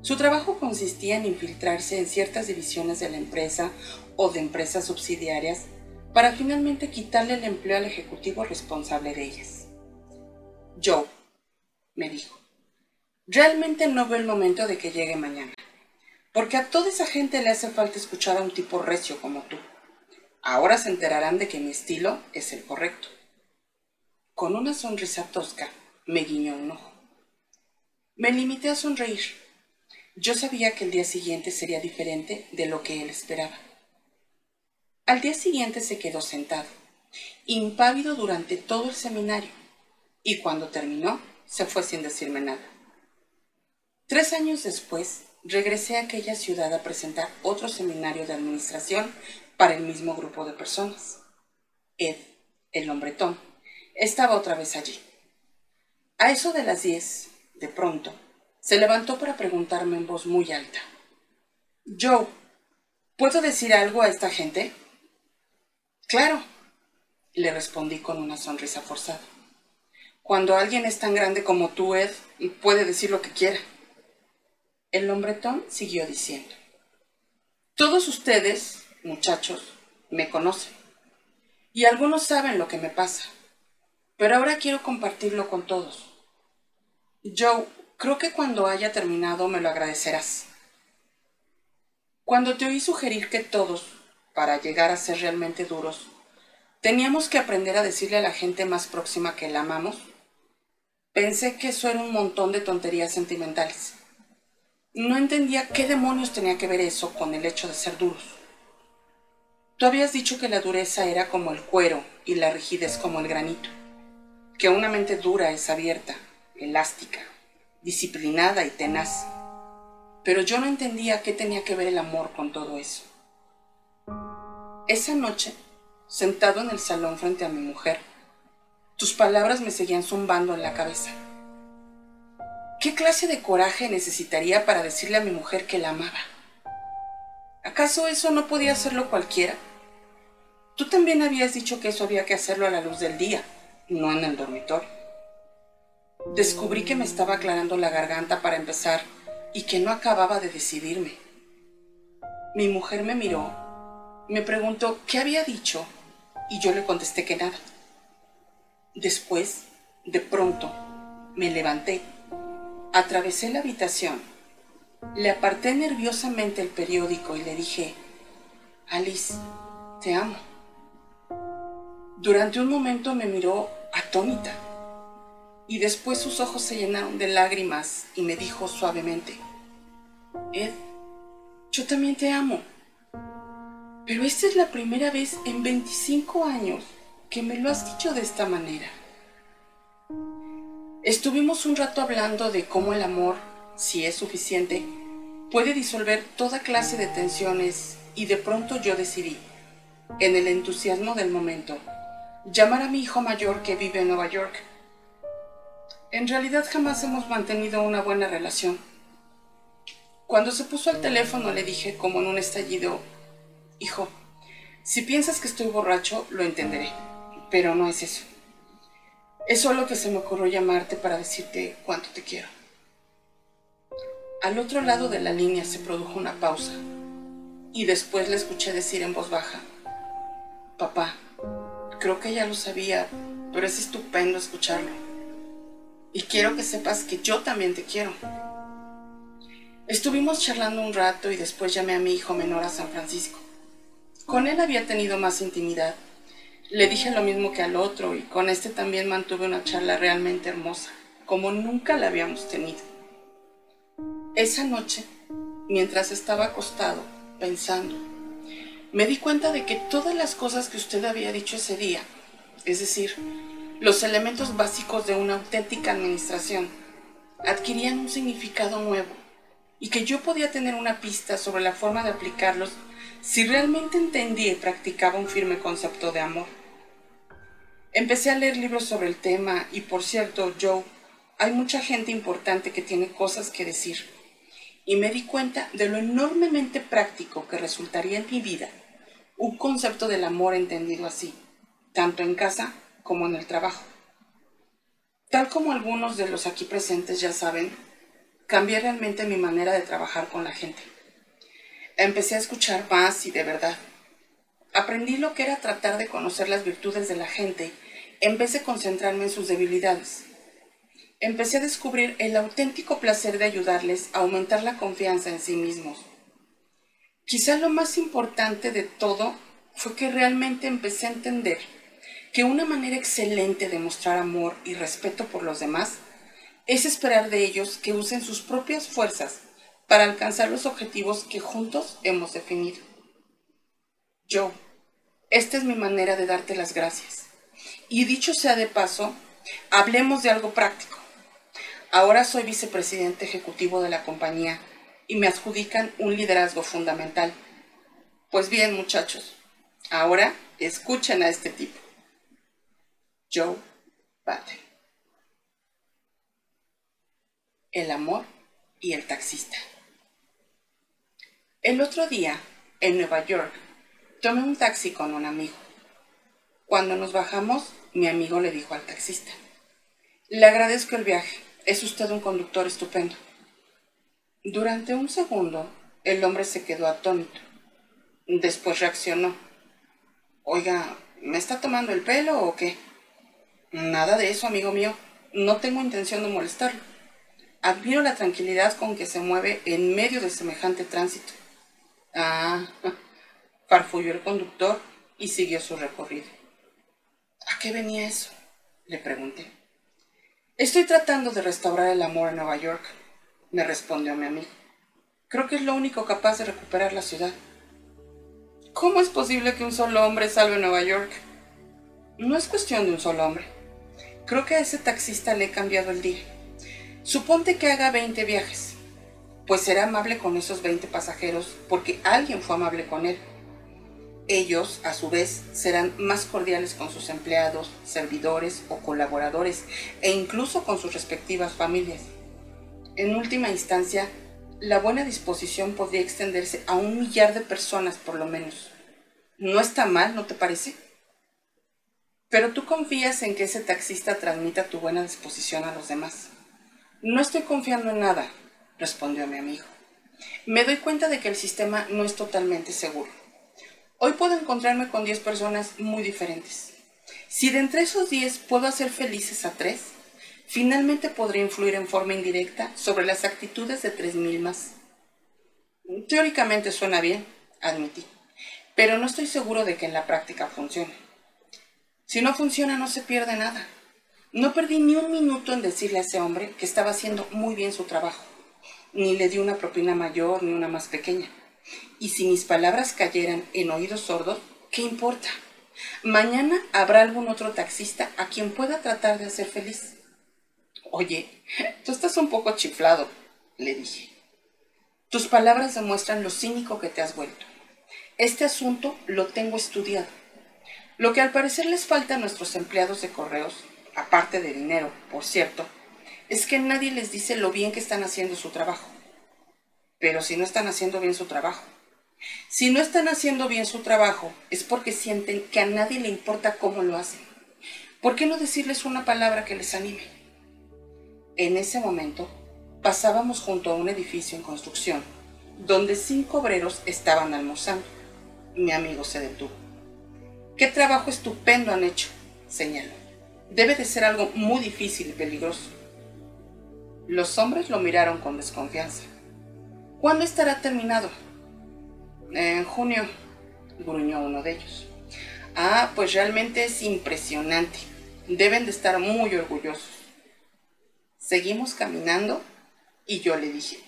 Su trabajo consistía en infiltrarse en ciertas divisiones de la empresa o de empresas subsidiarias para finalmente quitarle el empleo al ejecutivo responsable de ellas. Joe, me dijo, realmente no veo el momento de que llegue mañana, porque a toda esa gente le hace falta escuchar a un tipo recio como tú. Ahora se enterarán de que mi estilo es el correcto. Con una sonrisa tosca, me guiñó un ojo. Me limité a sonreír yo sabía que el día siguiente sería diferente de lo que él esperaba. Al día siguiente se quedó sentado, impávido durante todo el seminario, y cuando terminó, se fue sin decirme nada. Tres años después, regresé a aquella ciudad a presentar otro seminario de administración para el mismo grupo de personas. Ed, el hombretón, estaba otra vez allí. A eso de las diez, de pronto, se levantó para preguntarme en voz muy alta. Joe, ¿puedo decir algo a esta gente? Claro, le respondí con una sonrisa forzada. Cuando alguien es tan grande como tú, Ed, puede decir lo que quiera. El hombretón siguió diciendo. Todos ustedes, muchachos, me conocen. Y algunos saben lo que me pasa. Pero ahora quiero compartirlo con todos. Joe, Creo que cuando haya terminado me lo agradecerás. Cuando te oí sugerir que todos, para llegar a ser realmente duros, Teníamos que aprender a decirle a la gente más próxima que la amamos. Pensé que eso era un montón de tonterías sentimentales. No entendía qué demonios tenía que ver eso con el hecho de ser duros. Tú habías dicho que la dureza era como el cuero y la rigidez como el granito, que una mente dura es abierta, elástica, disciplinada y tenaz. Pero yo no entendía qué tenía que ver el amor con todo eso. Esa noche sentado en el salón frente a mi mujer. Tus palabras me seguían zumbando en la cabeza. ¿Qué clase de coraje necesitaría para decirle a mi mujer que la amaba? ¿Acaso eso no podía hacerlo cualquiera? Tú también habías dicho que eso había que hacerlo a la luz del día, no en el dormitorio. Descubrí que me estaba aclarando la garganta para empezar y que no acababa de decidirme. Mi mujer me miró, me preguntó qué había dicho y yo le contesté que nada. Después, de pronto, me levanté, atravesé la habitación, le aparté nerviosamente el periódico y le dije, Alice, te amo. Durante un momento me miró atónita y después sus ojos se llenaron de lágrimas y me dijo suavemente, Ed, yo también te amo. Pero esta es la primera vez en 25 años que me lo has dicho de esta manera. Estuvimos un rato hablando de cómo el amor, si es suficiente, puede disolver toda clase de tensiones y de pronto yo decidí, en el entusiasmo del momento, llamar a mi hijo mayor que vive en Nueva York. En realidad jamás hemos mantenido una buena relación. Cuando se puso al teléfono le dije como en un estallido, Hijo, si piensas que estoy borracho, lo entenderé, pero no es eso. Es solo que se me ocurrió llamarte para decirte cuánto te quiero. Al otro lado de la línea se produjo una pausa y después le escuché decir en voz baja, Papá, creo que ya lo sabía, pero es estupendo escucharlo. Y quiero que sepas que yo también te quiero. Estuvimos charlando un rato y después llamé a mi hijo menor a San Francisco. Con él había tenido más intimidad. Le dije lo mismo que al otro y con este también mantuve una charla realmente hermosa, como nunca la habíamos tenido. Esa noche, mientras estaba acostado, pensando, me di cuenta de que todas las cosas que usted había dicho ese día, es decir, los elementos básicos de una auténtica administración, adquirían un significado nuevo y que yo podía tener una pista sobre la forma de aplicarlos si realmente entendía y practicaba un firme concepto de amor. Empecé a leer libros sobre el tema y por cierto, Joe, hay mucha gente importante que tiene cosas que decir y me di cuenta de lo enormemente práctico que resultaría en mi vida un concepto del amor entendido así, tanto en casa como en el trabajo. Tal como algunos de los aquí presentes ya saben, cambié realmente mi manera de trabajar con la gente. Empecé a escuchar más y de verdad. Aprendí lo que era tratar de conocer las virtudes de la gente en vez de concentrarme en sus debilidades. Empecé a descubrir el auténtico placer de ayudarles a aumentar la confianza en sí mismos. Quizá lo más importante de todo fue que realmente empecé a entender que una manera excelente de mostrar amor y respeto por los demás es esperar de ellos que usen sus propias fuerzas para alcanzar los objetivos que juntos hemos definido. Yo, esta es mi manera de darte las gracias. Y dicho sea de paso, hablemos de algo práctico. Ahora soy vicepresidente ejecutivo de la compañía y me adjudican un liderazgo fundamental. Pues bien, muchachos, ahora escuchen a este tipo. Joe Bate. El amor y el taxista. El otro día, en Nueva York, tomé un taxi con un amigo. Cuando nos bajamos, mi amigo le dijo al taxista, le agradezco el viaje, es usted un conductor estupendo. Durante un segundo, el hombre se quedó atónito. Después reaccionó. Oiga, ¿me está tomando el pelo o qué? Nada de eso, amigo mío. No tengo intención de molestarlo. Admiro la tranquilidad con que se mueve en medio de semejante tránsito. Ah, farfulló el conductor y siguió su recorrido. ¿A qué venía eso? Le pregunté. Estoy tratando de restaurar el amor en Nueva York, me respondió mi amigo. Creo que es lo único capaz de recuperar la ciudad. ¿Cómo es posible que un solo hombre salve Nueva York? No es cuestión de un solo hombre. Creo que a ese taxista le he cambiado el día. Suponte que haga 20 viajes. Pues será amable con esos 20 pasajeros porque alguien fue amable con él. Ellos, a su vez, serán más cordiales con sus empleados, servidores o colaboradores e incluso con sus respectivas familias. En última instancia, la buena disposición podría extenderse a un millar de personas por lo menos. No está mal, ¿no te parece? Pero tú confías en que ese taxista transmita tu buena disposición a los demás. No estoy confiando en nada, respondió mi amigo. Me doy cuenta de que el sistema no es totalmente seguro. Hoy puedo encontrarme con 10 personas muy diferentes. Si de entre esos 10 puedo hacer felices a 3, finalmente podré influir en forma indirecta sobre las actitudes de 3.000 más. Teóricamente suena bien, admití, pero no estoy seguro de que en la práctica funcione. Si no funciona no se pierde nada. No perdí ni un minuto en decirle a ese hombre que estaba haciendo muy bien su trabajo, ni le di una propina mayor ni una más pequeña. Y si mis palabras cayeran en oídos sordos, ¿qué importa? Mañana habrá algún otro taxista a quien pueda tratar de hacer feliz. Oye, tú estás un poco chiflado, le dije. Tus palabras demuestran lo cínico que te has vuelto. Este asunto lo tengo estudiado. Lo que al parecer les falta a nuestros empleados de correos, aparte de dinero, por cierto, es que nadie les dice lo bien que están haciendo su trabajo. Pero si no están haciendo bien su trabajo. Si no están haciendo bien su trabajo es porque sienten que a nadie le importa cómo lo hacen. ¿Por qué no decirles una palabra que les anime? En ese momento, pasábamos junto a un edificio en construcción, donde cinco obreros estaban almorzando. Mi amigo se detuvo. ¿Qué trabajo estupendo han hecho? señaló. Debe de ser algo muy difícil y peligroso. Los hombres lo miraron con desconfianza. ¿Cuándo estará terminado? En junio, gruñó uno de ellos. Ah, pues realmente es impresionante. Deben de estar muy orgullosos. Seguimos caminando y yo le dije,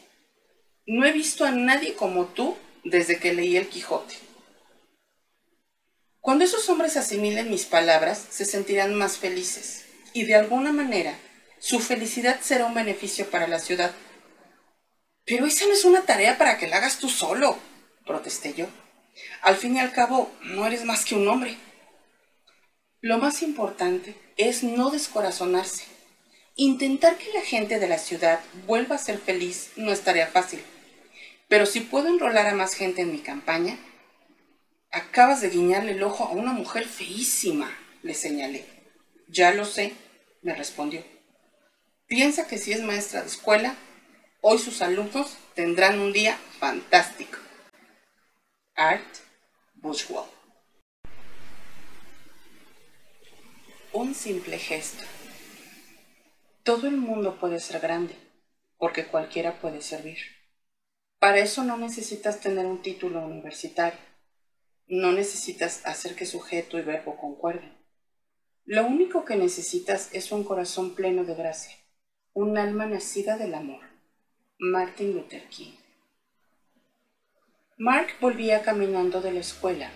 no he visto a nadie como tú desde que leí el Quijote. Cuando esos hombres asimilen mis palabras, se sentirán más felices y de alguna manera su felicidad será un beneficio para la ciudad. Pero esa no es una tarea para que la hagas tú solo, protesté yo. Al fin y al cabo, no eres más que un hombre. Lo más importante es no descorazonarse Intentar que la gente de la ciudad vuelva a ser feliz no es tarea fácil. Pero si puedo enrolar a más gente en mi campaña, acabas de guiñarle el ojo a una mujer feísima, le señalé. Ya lo sé, me respondió. Piensa que si es maestra de escuela, hoy sus alumnos tendrán un día fantástico. Art Bushwell. Un simple gesto todo el mundo puede ser grande, porque cualquiera puede servir. Para eso no necesitas tener un título universitario. No necesitas hacer que sujeto y verbo concuerden. Lo único que necesitas es un corazón pleno de gracia, un alma nacida del amor. Martin Luther King. Mark volvía caminando de la escuela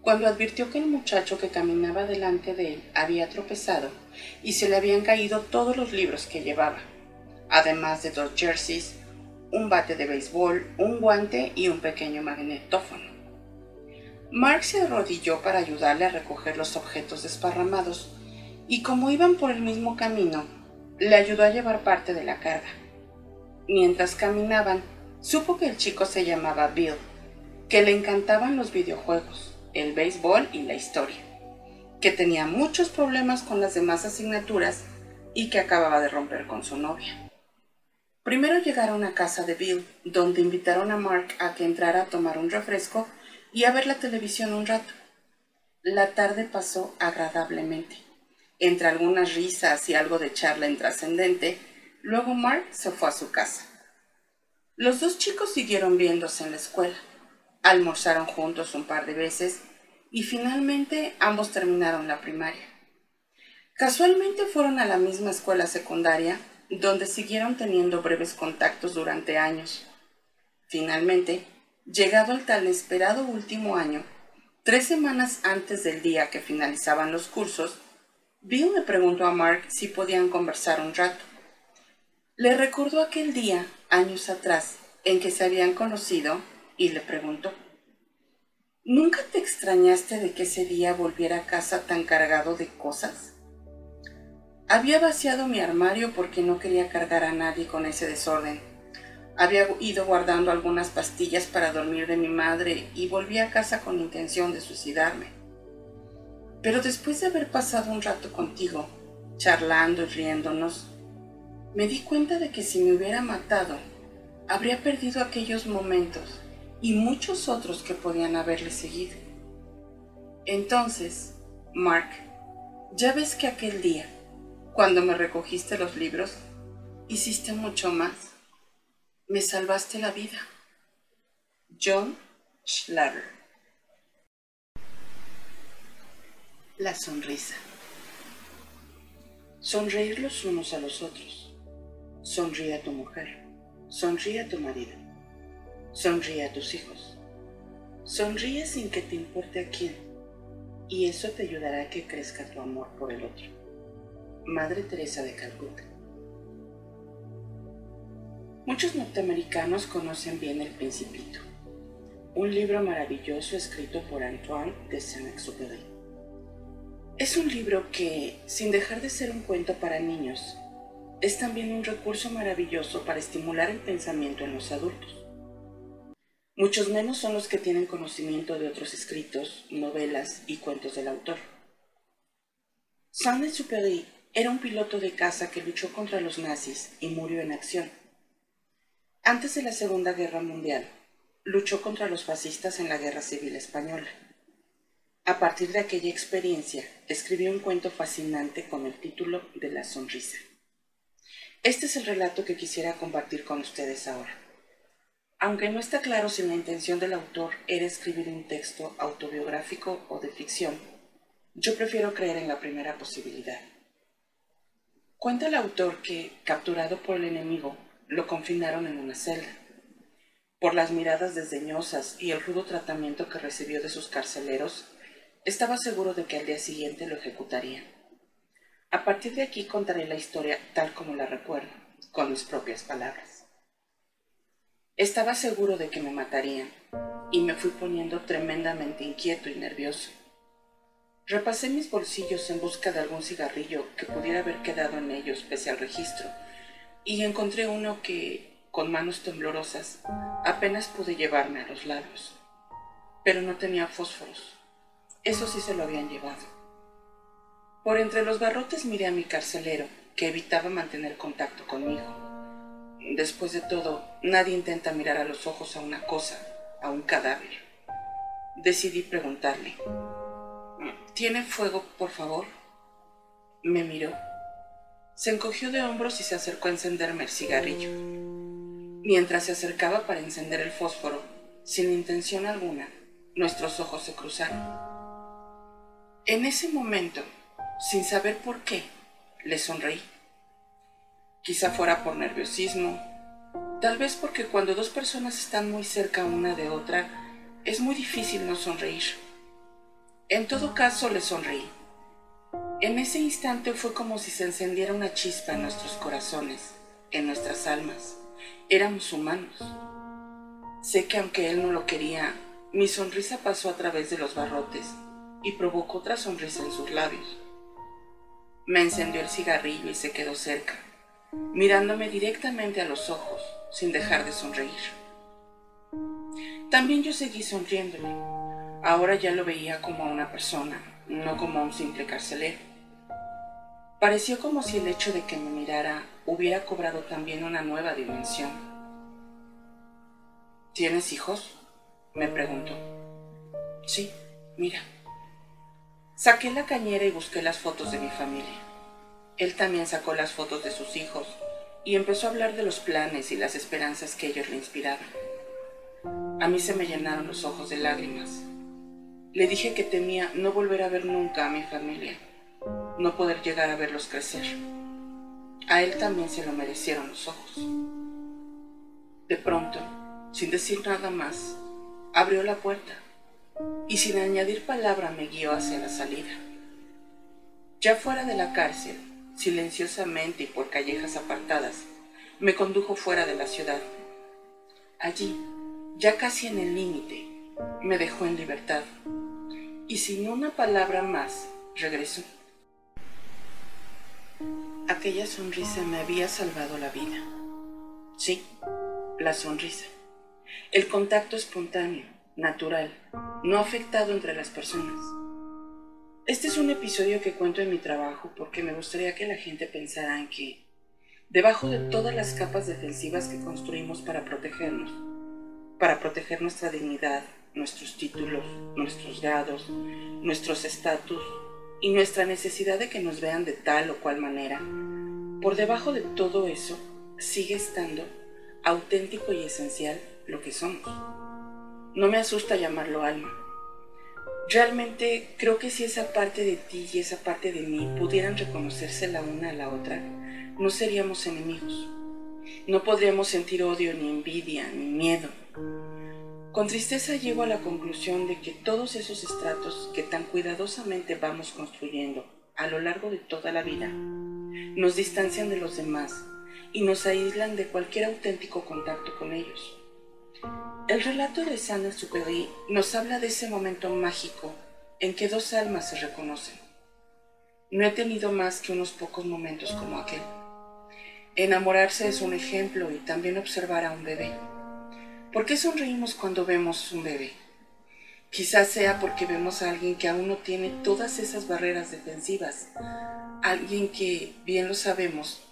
cuando advirtió que el muchacho que caminaba delante de él había tropezado y se le habían caído todos los libros que llevaba, además de dos jerseys, un bate de béisbol, un guante y un pequeño magnetófono. Mark se arrodilló para ayudarle a recoger los objetos desparramados y como iban por el mismo camino, le ayudó a llevar parte de la carga. Mientras caminaban, supo que el chico se llamaba Bill, que le encantaban los videojuegos el béisbol y la historia, que tenía muchos problemas con las demás asignaturas y que acababa de romper con su novia. Primero llegaron a casa de Bill, donde invitaron a Mark a que entrara a tomar un refresco y a ver la televisión un rato. La tarde pasó agradablemente. Entre algunas risas y algo de charla intrascendente, luego Mark se fue a su casa. Los dos chicos siguieron viéndose en la escuela. Almorzaron juntos un par de veces y finalmente ambos terminaron la primaria. Casualmente fueron a la misma escuela secundaria, donde siguieron teniendo breves contactos durante años. Finalmente, llegado el tan esperado último año, tres semanas antes del día que finalizaban los cursos, Bill le preguntó a Mark si podían conversar un rato. Le recordó aquel día, años atrás, en que se habían conocido y le preguntó, ¿Nunca te extrañaste de que ese día volviera a casa tan cargado de cosas? Había vaciado mi armario porque no quería cargar a nadie con ese desorden. Había ido guardando algunas pastillas para dormir de mi madre y volví a casa con intención de suicidarme. Pero después de haber pasado un rato contigo, charlando y riéndonos, me di cuenta de que si me hubiera matado, habría perdido aquellos momentos y muchos otros que podían haberle seguido. Entonces, Mark, ya ves que aquel día, cuando me recogiste los libros, hiciste mucho más. Me salvaste la vida. John Schlatter. La sonrisa. Sonreír los unos a los otros. Sonríe a tu mujer. Sonríe a tu marido Sonríe a tus hijos. Sonríe sin que te importe a quién. Y eso te ayudará a que crezca tu amor por el otro. Madre Teresa de Calcuta. Muchos norteamericanos conocen bien El Principito, un libro maravilloso escrito por Antoine de Saint-Exupéry. Es un libro que, sin dejar de ser un cuento para niños, es también un recurso maravilloso para estimular el pensamiento en los adultos. Muchos menos son los que tienen conocimiento de otros escritos, novelas y cuentos del autor. Saint-Exupéry era un piloto de caza que luchó contra los nazis y murió en acción. Antes de la Segunda Guerra Mundial, luchó contra los fascistas en la Guerra Civil Española. A partir de aquella experiencia, escribió un cuento fascinante con el título de La Sonrisa. Este es el relato que quisiera compartir con ustedes ahora. Aunque no está claro si la intención del autor era escribir un texto autobiográfico o de ficción, yo prefiero creer en la primera posibilidad. Cuenta el autor que, capturado por el enemigo, lo confinaron en una celda. Por las miradas desdeñosas y el rudo tratamiento que recibió de sus carceleros, estaba seguro de que al día siguiente lo ejecutarían. A partir de aquí contaré la historia tal como la recuerdo, con mis propias palabras. Estaba seguro de que me matarían y me fui poniendo tremendamente inquieto y nervioso. Repasé mis bolsillos en busca de algún cigarrillo que pudiera haber quedado en ellos pese al registro y encontré uno que, con manos temblorosas, apenas pude llevarme a los labios. Pero no tenía fósforos. Eso sí se lo habían llevado. Por entre los barrotes miré a mi carcelero, que evitaba mantener contacto conmigo. Después de todo, nadie intenta mirar a los ojos a una cosa, a un cadáver. Decidí preguntarle, ¿tiene fuego, por favor? Me miró. Se encogió de hombros y se acercó a encenderme el cigarrillo. Mientras se acercaba para encender el fósforo, sin intención alguna, nuestros ojos se cruzaron. En ese momento, sin saber por qué, le sonreí. Quizá fuera por nerviosismo, tal vez porque cuando dos personas están muy cerca una de otra, es muy difícil no sonreír. En todo caso, le sonreí. En ese instante fue como si se encendiera una chispa en nuestros corazones, en nuestras almas. Éramos humanos. Sé que aunque él no lo quería, mi sonrisa pasó a través de los barrotes y provocó otra sonrisa en sus labios. Me encendió el cigarrillo y se quedó cerca mirándome directamente a los ojos, sin dejar de sonreír. También yo seguí sonriéndole. Ahora ya lo veía como a una persona, no como a un simple carcelero. Pareció como si el hecho de que me mirara hubiera cobrado también una nueva dimensión. ¿Tienes hijos? me preguntó. Sí, mira. Saqué la cañera y busqué las fotos de mi familia. Él también sacó las fotos de sus hijos y empezó a hablar de los planes y las esperanzas que ellos le inspiraban. A mí se me llenaron los ojos de lágrimas. Le dije que temía no volver a ver nunca a mi familia. no poder llegar a verlos crecer. A él también se lo merecieron los ojos. De pronto, sin decir nada más, abrió la puerta y sin añadir palabra me guió hacia la salida. Ya fuera de la cárcel, silenciosamente y por callejas apartadas, me condujo fuera de la ciudad. Allí, ya casi en el límite, me dejó en libertad y sin una palabra más regresó. Aquella sonrisa me había salvado la vida. Sí, la sonrisa. El contacto espontáneo, natural, no afectado entre las personas. Este es un episodio que cuento en mi trabajo porque me gustaría que la gente pensara en que, debajo de todas las capas defensivas que construimos para protegernos, para proteger nuestra dignidad, nuestros títulos, nuestros grados, nuestros estatus y nuestra necesidad de que nos vean de tal o cual manera, por debajo de todo eso sigue estando auténtico y esencial lo que somos. No me asusta llamarlo alma. Realmente creo que si esa parte de ti y esa parte de mí pudieran reconocerse la una a la otra, no seríamos enemigos. No podríamos sentir odio, ni envidia, ni miedo. Con tristeza llego a la conclusión de que todos esos estratos que tan cuidadosamente vamos construyendo a lo largo de toda la vida nos distancian de los demás y nos aíslan de cualquier auténtico contacto con ellos. El relato de Saint-Exupéry nos habla de ese momento mágico en que dos almas se reconocen. No he tenido más que unos pocos momentos como aquel. Enamorarse es un ejemplo y también observar a un bebé. ¿Por qué sonreímos cuando vemos un bebé? Quizás sea porque vemos a alguien que aún no tiene todas esas barreras defensivas, alguien que, bien lo sabemos,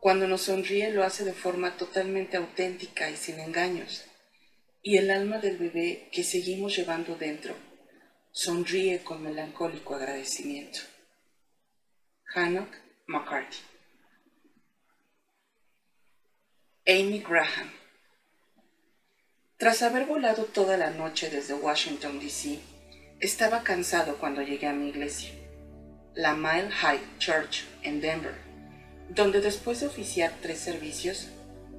cuando nos sonríe lo hace de forma totalmente auténtica y sin engaños. Y el alma del bebé que seguimos llevando dentro sonríe con melancólico agradecimiento. Hannock McCarthy Amy Graham tras haber volado toda la noche desde Washington, D.C., estaba cansado cuando llegué a mi iglesia, la Mile High Church en Denver, donde después de oficiar tres servicios,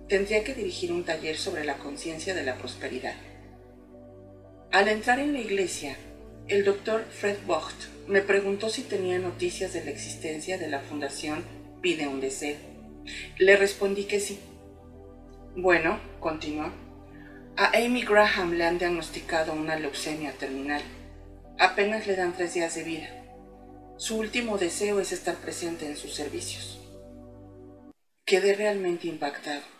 tendría que dirigir un taller sobre la conciencia de la prosperidad. Al entrar en la iglesia, el doctor Fred Vogt me preguntó si tenía noticias de la existencia de la fundación Pide un deseo. Le respondí que sí. Bueno, continuó a Amy Graham le han diagnosticado una leucemia terminal. Apenas le dan tres días de vida. Su último deseo es estar presente en sus servicios. Quedé realmente impactado.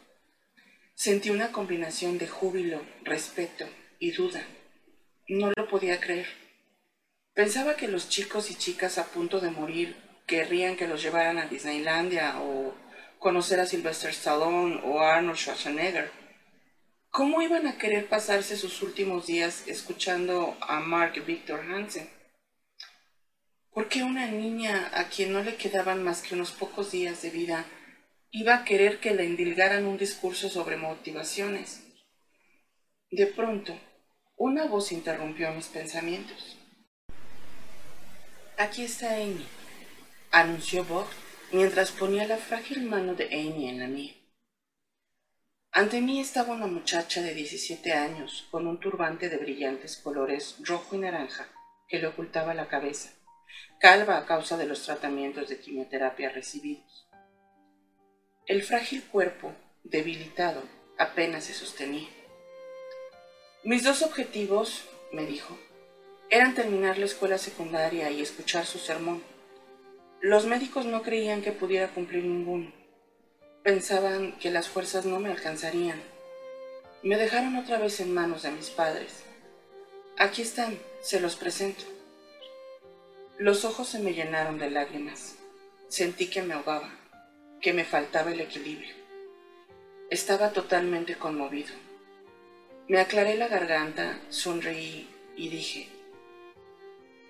Sentí una combinación de júbilo, respeto y duda. No lo podía creer. Pensaba que los chicos y chicas a punto de morir querrían que los llevaran a Disneylandia o conocer a Sylvester Stallone o Arnold Schwarzenegger ¿Cómo iban a querer pasarse sus últimos días escuchando a Mark Victor Hansen? ¿Por qué una niña a quien no le quedaban más que unos pocos días de vida iba a querer que le endilgaran un discurso sobre motivaciones? De pronto, una voz interrumpió mis pensamientos. Aquí está Amy, anunció Bob mientras ponía la frágil mano de Amy en la mía. Ante mí estaba una muchacha de 17 años, con un turbante de brillantes colores rojo y naranja que le ocultaba la cabeza, calva a causa de los tratamientos de quimioterapia recibidos. El frágil cuerpo, debilitado, apenas se sostenía. Mis dos objetivos, me dijo, eran terminar la escuela secundaria y escuchar su sermón. Los médicos no creían que pudiera cumplir ninguno. Pensaban que las fuerzas no me alcanzarían. Me dejaron otra vez en manos de mis padres. Aquí están, se los presento. Los ojos se me llenaron de lágrimas. Sentí que me ahogaba, que me faltaba el equilibrio. Estaba totalmente conmovido. Me aclaré la garganta, sonreí y dije,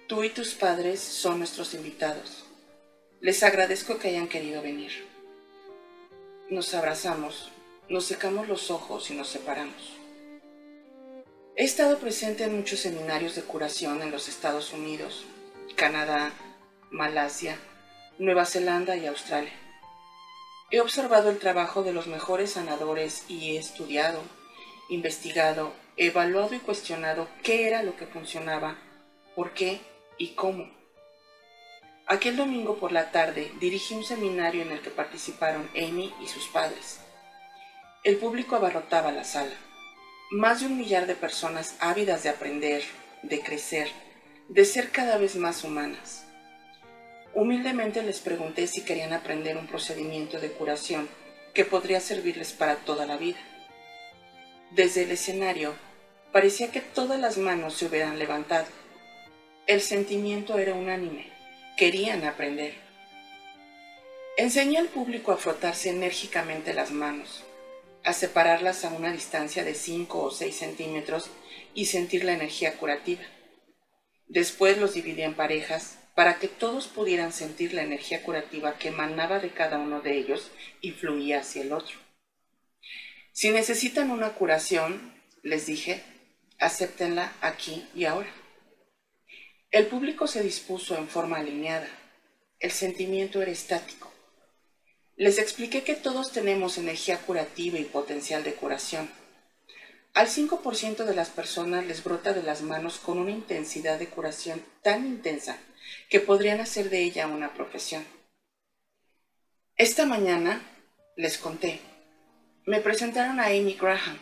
tú y tus padres son nuestros invitados. Les agradezco que hayan querido venir. Nos abrazamos, nos secamos los ojos y nos separamos. He estado presente en muchos seminarios de curación en los Estados Unidos, Canadá, Malasia, Nueva Zelanda y Australia. He observado el trabajo de los mejores sanadores y he estudiado, investigado, evaluado y cuestionado qué era lo que funcionaba, por qué y cómo. Aquel domingo por la tarde dirigí un seminario en el que participaron Amy y sus padres. El público abarrotaba la sala. Más de un millar de personas ávidas de aprender, de crecer, de ser cada vez más humanas. Humildemente les pregunté si querían aprender un procedimiento de curación que podría servirles para toda la vida. Desde el escenario, parecía que todas las manos se hubieran levantado. El sentimiento era unánime. Querían aprender. Enseñé al público a frotarse enérgicamente las manos, a separarlas a una distancia de 5 o 6 centímetros y sentir la energía curativa. Después los dividí en parejas para que todos pudieran sentir la energía curativa que emanaba de cada uno de ellos y fluía hacia el otro. Si necesitan una curación, les dije, acéptenla aquí y ahora. El público se dispuso en forma alineada. El sentimiento era estático. Les expliqué que todos tenemos energía curativa y potencial de curación. Al 5% de las personas les brota de las manos con una intensidad de curación tan intensa que podrían hacer de ella una profesión. Esta mañana, les conté, me presentaron a Amy Graham,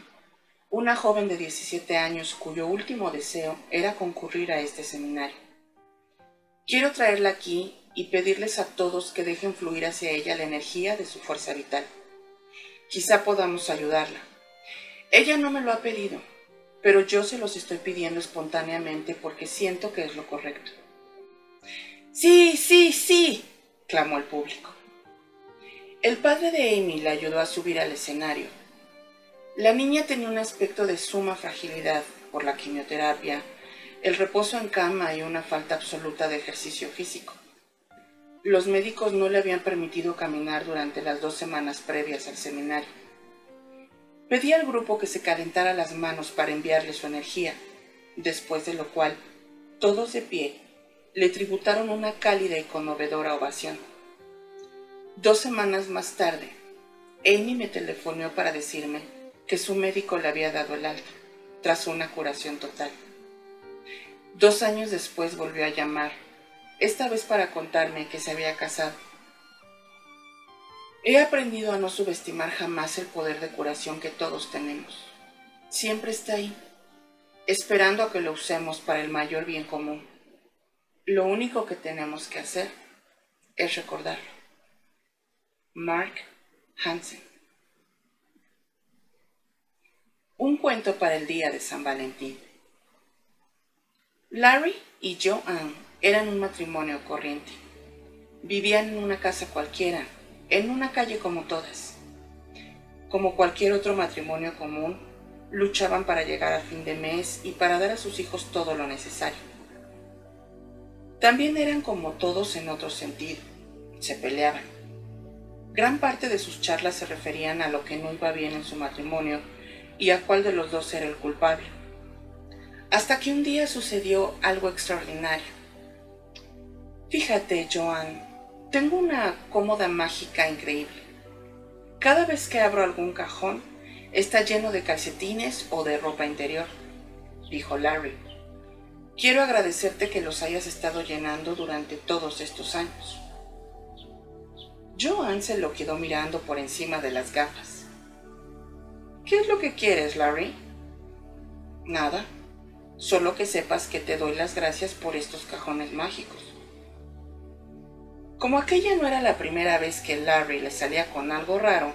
una joven de 17 años cuyo último deseo era concurrir a este seminario. Quiero traerla aquí y pedirles a todos que dejen fluir hacia ella la energía de su fuerza vital. Quizá podamos ayudarla. Ella no me lo ha pedido, pero yo se los estoy pidiendo espontáneamente porque siento que es lo correcto. Sí, sí, sí, clamó el público. El padre de Amy la ayudó a subir al escenario. La niña tenía un aspecto de suma fragilidad por la quimioterapia, el reposo en cama y una falta absoluta de ejercicio físico. Los médicos no le habían permitido caminar durante las dos semanas previas al seminario. Pedí al grupo que se calentara las manos para enviarle su energía, después de lo cual, todos de pie, le tributaron una cálida y conmovedora ovación. Dos semanas más tarde, Amy me telefonó para decirme que su médico le había dado el alta, tras una curación total. Dos años después volvió a llamar, esta vez para contarme que se había casado. He aprendido a no subestimar jamás el poder de curación que todos tenemos. Siempre está ahí, esperando a que lo usemos para el mayor bien común. Lo único que tenemos que hacer es recordarlo. Mark Hansen. Un cuento para el día de San Valentín. Larry y Joanne eran un matrimonio corriente. Vivían en una casa cualquiera, en una calle como todas. Como cualquier otro matrimonio común, luchaban para llegar a fin de mes y para dar a sus hijos todo lo necesario. También eran como todos en otro sentido, se peleaban. Gran parte de sus charlas se referían a lo que no iba bien en su matrimonio y a cuál de los dos era el culpable. Hasta que un día sucedió algo extraordinario. Fíjate, Joan, tengo una cómoda mágica increíble. Cada vez que abro algún cajón, está lleno de calcetines o de ropa interior, dijo Larry. Quiero agradecerte que los hayas estado llenando durante todos estos años. Joan se lo quedó mirando por encima de las gafas. ¿Qué es lo que quieres, Larry? Nada, solo que sepas que te doy las gracias por estos cajones mágicos. Como aquella no era la primera vez que Larry le salía con algo raro,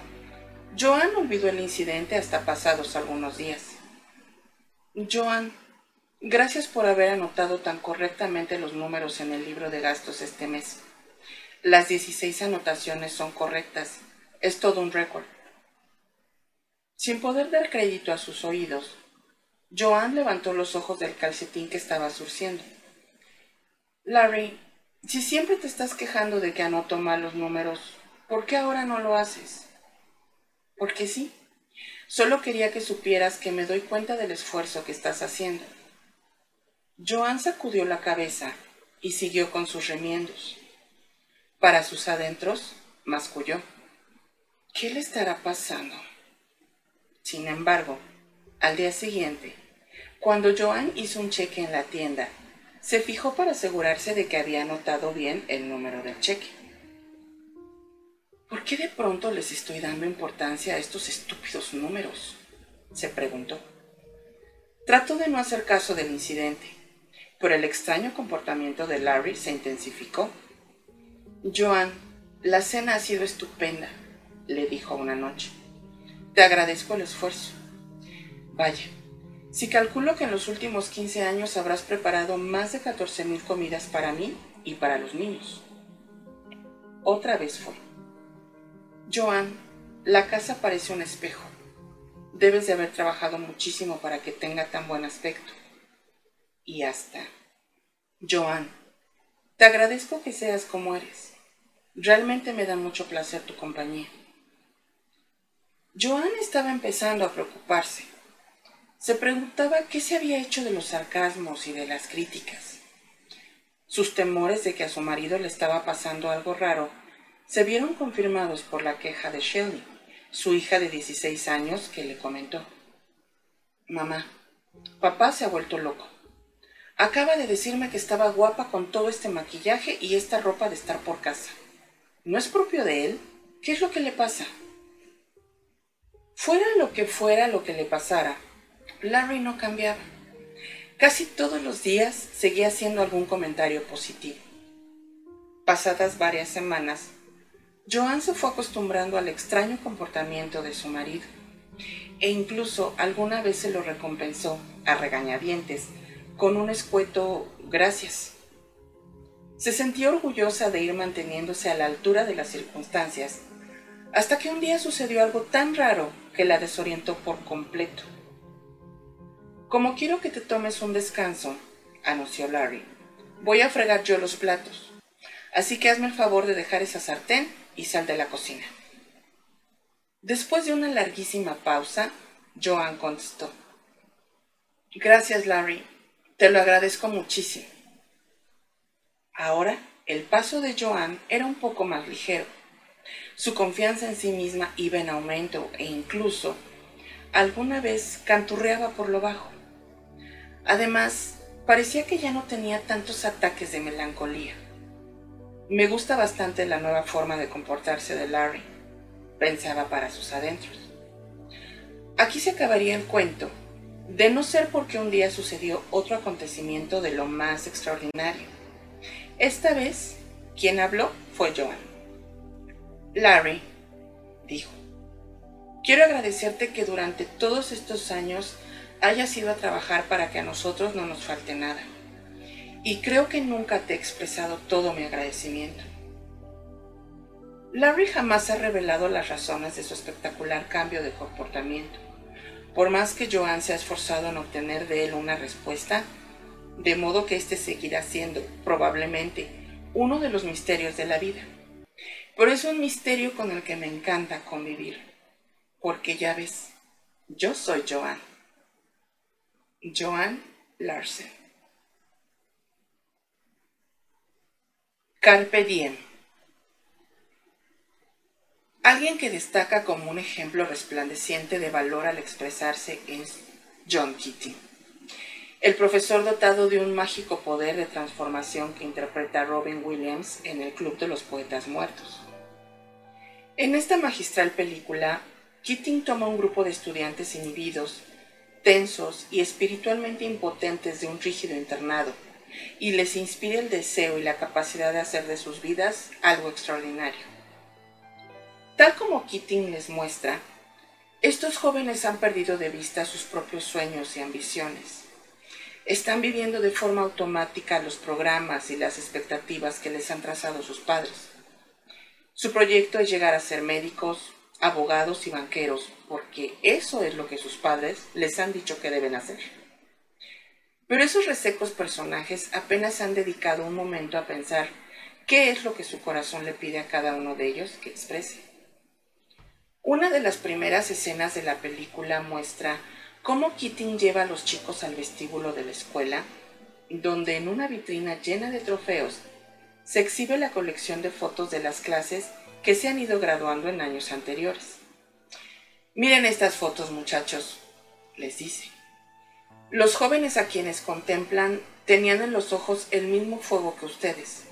Joan olvidó el incidente hasta pasados algunos días. Joan, Gracias por haber anotado tan correctamente los números en el libro de gastos este mes. Las 16 anotaciones son correctas. Es todo un récord. Sin poder dar crédito a sus oídos, Joan levantó los ojos del calcetín que estaba surciendo. Larry, si siempre te estás quejando de que anoto mal los números, ¿por qué ahora no lo haces? Porque sí. Solo quería que supieras que me doy cuenta del esfuerzo que estás haciendo. Joan sacudió la cabeza y siguió con sus remiendos. Para sus adentros, masculló. ¿Qué le estará pasando? Sin embargo, al día siguiente, cuando Joan hizo un cheque en la tienda, se fijó para asegurarse de que había anotado bien el número del cheque. ¿Por qué de pronto les estoy dando importancia a estos estúpidos números? se preguntó. Trató de no hacer caso del incidente, pero el extraño comportamiento de Larry se intensificó. Joan, la cena ha sido estupenda, le dijo una noche. Te agradezco el esfuerzo. Vaya, si calculo que en los últimos 15 años habrás preparado más de 14.000 comidas para mí y para los niños. Otra vez fue. Joan, la casa parece un espejo. Debes de haber trabajado muchísimo para que tenga tan buen aspecto. Y hasta. Joan, te agradezco que seas como eres. Realmente me da mucho placer tu compañía. Joan estaba empezando a preocuparse se preguntaba qué se había hecho de los sarcasmos y de las críticas. Sus temores de que a su marido le estaba pasando algo raro se vieron confirmados por la queja de Shelley, su hija de 16 años, que le comentó. Mamá, papá se ha vuelto loco. Acaba de decirme que estaba guapa con todo este maquillaje y esta ropa de estar por casa. ¿No es propio de él? ¿Qué es lo que le pasa? Fuera lo que fuera lo que le pasara, Larry no cambiaba. Casi todos los días seguía haciendo algún comentario positivo. Pasadas varias semanas, Joan se fue acostumbrando al extraño comportamiento de su marido e incluso alguna vez se lo recompensó a regañadientes con un escueto gracias. Se sentía orgullosa de ir manteniéndose a la altura de las circunstancias, hasta que un día sucedió algo tan raro que la desorientó por completo. Como quiero que te tomes un descanso, anunció Larry, voy a fregar yo los platos. Así que hazme el favor de dejar esa sartén y sal de la cocina. Después de una larguísima pausa, Joan contestó. Gracias, Larry. Te lo agradezco muchísimo. Ahora, el paso de Joan era un poco más ligero. Su confianza en sí misma iba en aumento e incluso alguna vez canturreaba por lo bajo. Además, parecía que ya no tenía tantos ataques de melancolía. Me gusta bastante la nueva forma de comportarse de Larry, pensaba para sus adentros. Aquí se acabaría el cuento, de no ser porque un día sucedió otro acontecimiento de lo más extraordinario. Esta vez, quien habló fue Joan. Larry, dijo, quiero agradecerte que durante todos estos años hayas ido a trabajar para que a nosotros no nos falte nada. Y creo que nunca te he expresado todo mi agradecimiento. Larry jamás ha revelado las razones de su espectacular cambio de comportamiento. Por más que Joan se ha esforzado en obtener de él una respuesta, de modo que éste seguirá siendo, probablemente, uno de los misterios de la vida. Pero es un misterio con el que me encanta convivir, porque ya ves, yo soy Joan. Joan Larsen. Carpe diem. Alguien que destaca como un ejemplo resplandeciente de valor al expresarse es John Keating, el profesor dotado de un mágico poder de transformación que interpreta Robin Williams en el Club de los Poetas Muertos. En esta magistral película, Keating toma un grupo de estudiantes inhibidos tensos y espiritualmente impotentes de un rígido internado, y les inspira el deseo y la capacidad de hacer de sus vidas algo extraordinario. Tal como Keating les muestra, estos jóvenes han perdido de vista sus propios sueños y ambiciones. Están viviendo de forma automática los programas y las expectativas que les han trazado sus padres. Su proyecto es llegar a ser médicos, abogados y banqueros, porque eso es lo que sus padres les han dicho que deben hacer. Pero esos resecos personajes apenas han dedicado un momento a pensar qué es lo que su corazón le pide a cada uno de ellos que exprese. Una de las primeras escenas de la película muestra cómo Keating lleva a los chicos al vestíbulo de la escuela, donde en una vitrina llena de trofeos se exhibe la colección de fotos de las clases que se han ido graduando en años anteriores. Miren estas fotos, muchachos, les dice. Los jóvenes a quienes contemplan tenían en los ojos el mismo fuego que ustedes.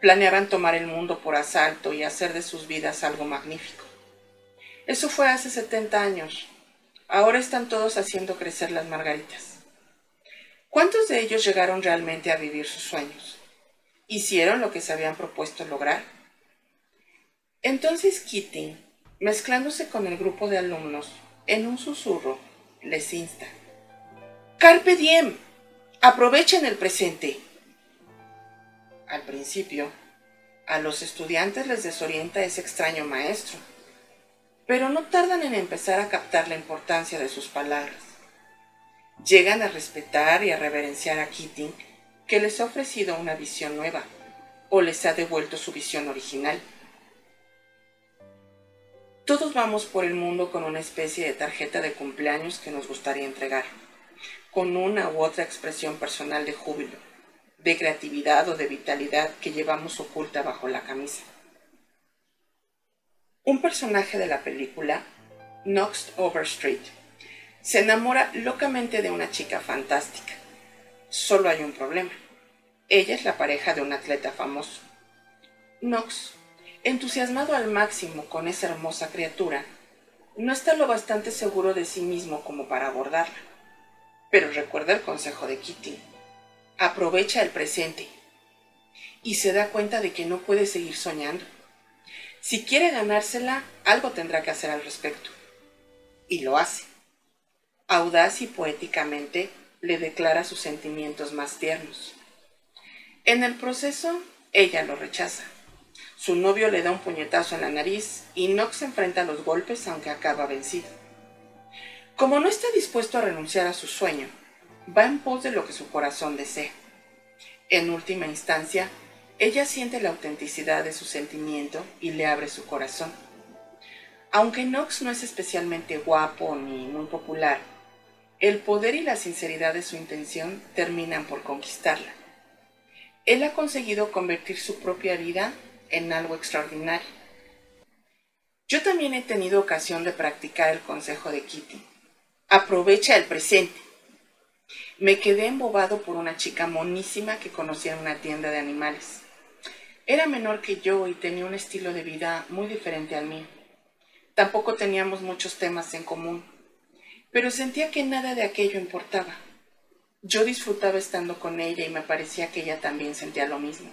Planeaban tomar el mundo por asalto y hacer de sus vidas algo magnífico. Eso fue hace 70 años. Ahora están todos haciendo crecer las margaritas. ¿Cuántos de ellos llegaron realmente a vivir sus sueños? ¿Hicieron lo que se habían propuesto lograr? Entonces Kitty, mezclándose con el grupo de alumnos, en un susurro, les insta. Carpe diem, aprovechen el presente. Al principio, a los estudiantes les desorienta ese extraño maestro, pero no tardan en empezar a captar la importancia de sus palabras. Llegan a respetar y a reverenciar a Keating, que les ha ofrecido una visión nueva, o les ha devuelto su visión original. Todos vamos por el mundo con una especie de tarjeta de cumpleaños que nos gustaría entregar, con una u otra expresión personal de júbilo, de creatividad o de vitalidad que llevamos oculta bajo la camisa. Un personaje de la película, Knox Overstreet, se enamora locamente de una chica fantástica. Solo hay un problema. Ella es la pareja de un atleta famoso. Knox, entusiasmado al máximo con esa hermosa criatura, no está lo bastante seguro de sí mismo como para abordarla. Pero recuerda el consejo de Kitty. Aprovecha el presente. Y se da cuenta de que no puede seguir soñando. Si quiere ganársela, algo tendrá que hacer al respecto. Y lo hace audaz y poéticamente le declara sus sentimientos más tiernos. En el proceso, ella lo rechaza. Su novio le da un puñetazo en la nariz y Knox enfrenta los golpes aunque acaba vencido. Como no está dispuesto a renunciar a su sueño, va en pos de lo que su corazón desea. En última instancia, ella siente la autenticidad de su sentimiento y le abre su corazón. Aunque Knox no es especialmente guapo ni muy popular, el poder y la sinceridad de su intención terminan por conquistarla. Él ha conseguido convertir su propia vida en algo extraordinario. Yo también he tenido ocasión de practicar el consejo de Kitty. Aprovecha el presente. Me quedé embobado por una chica monísima que conocí en una tienda de animales. Era menor que yo y tenía un estilo de vida muy diferente al mío. Tampoco teníamos muchos temas en común pero sentía que nada de aquello importaba. Yo disfrutaba estando con ella y me parecía que ella también sentía lo mismo.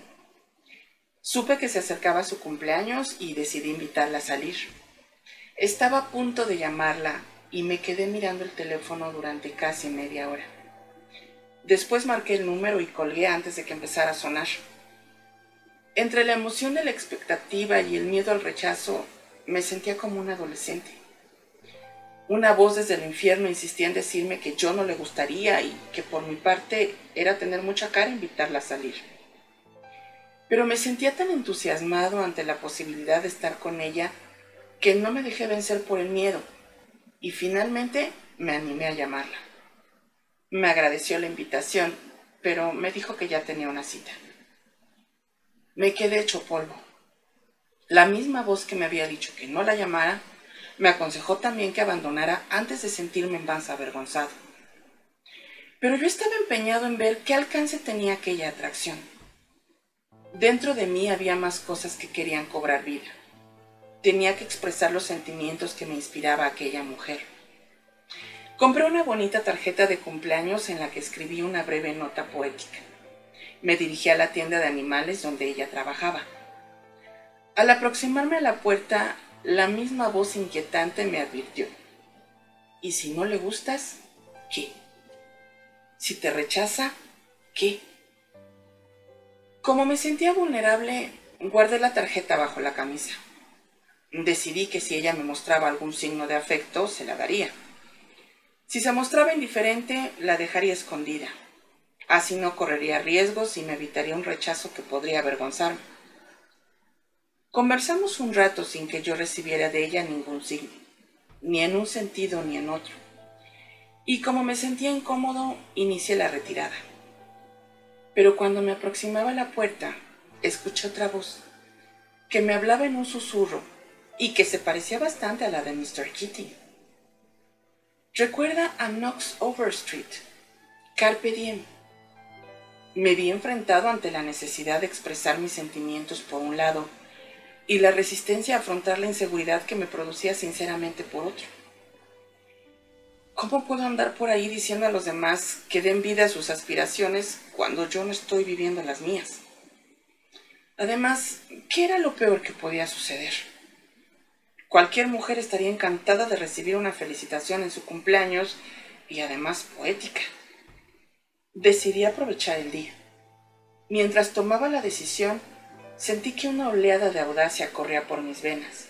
Supe que se acercaba su cumpleaños y decidí invitarla a salir. Estaba a punto de llamarla y me quedé mirando el teléfono durante casi media hora. Después marqué el número y colgué antes de que empezara a sonar. Entre la emoción de la expectativa y el miedo al rechazo, me sentía como un adolescente. Una voz desde el infierno insistía en decirme que yo no le gustaría y que por mi parte era tener mucha cara invitarla a salir. Pero me sentía tan entusiasmado ante la posibilidad de estar con ella que no me dejé vencer por el miedo y finalmente me animé a llamarla. Me agradeció la invitación, pero me dijo que ya tenía una cita. Me quedé hecho polvo. La misma voz que me había dicho que no la llamara me aconsejó también que abandonara antes de sentirme en vans avergonzado. Pero yo estaba empeñado en ver qué alcance tenía aquella atracción. Dentro de mí había más cosas que querían cobrar vida. Tenía que expresar los sentimientos que me inspiraba aquella mujer. Compré una bonita tarjeta de cumpleaños en la que escribí una breve nota poética. Me dirigí a la tienda de animales donde ella trabajaba. Al aproximarme a la puerta la misma voz inquietante me advirtió. ¿Y si no le gustas? ¿Qué? Si te rechaza, ¿qué? Como me sentía vulnerable, guardé la tarjeta bajo la camisa. Decidí que si ella me mostraba algún signo de afecto, se la daría. Si se mostraba indiferente, la dejaría escondida. Así no correría riesgos y me evitaría un rechazo que podría avergonzarme. Conversamos un rato sin que yo recibiera de ella ningún signo, ni en un sentido ni en otro. Y como me sentía incómodo, inicié la retirada. Pero cuando me aproximaba a la puerta, escuché otra voz que me hablaba en un susurro y que se parecía bastante a la de Mr. Kitty. Recuerda a Knox Overstreet, Carpe Diem. Me vi enfrentado ante la necesidad de expresar mis sentimientos por un lado y la resistencia a afrontar la inseguridad que me producía sinceramente por otro. ¿Cómo puedo andar por ahí diciendo a los demás que den vida a sus aspiraciones cuando yo no estoy viviendo las mías? Además, ¿qué era lo peor que podía suceder? Cualquier mujer estaría encantada de recibir una felicitación en su cumpleaños y además poética. Decidí aprovechar el día. Mientras tomaba la decisión, sentí que una oleada de audacia corría por mis venas.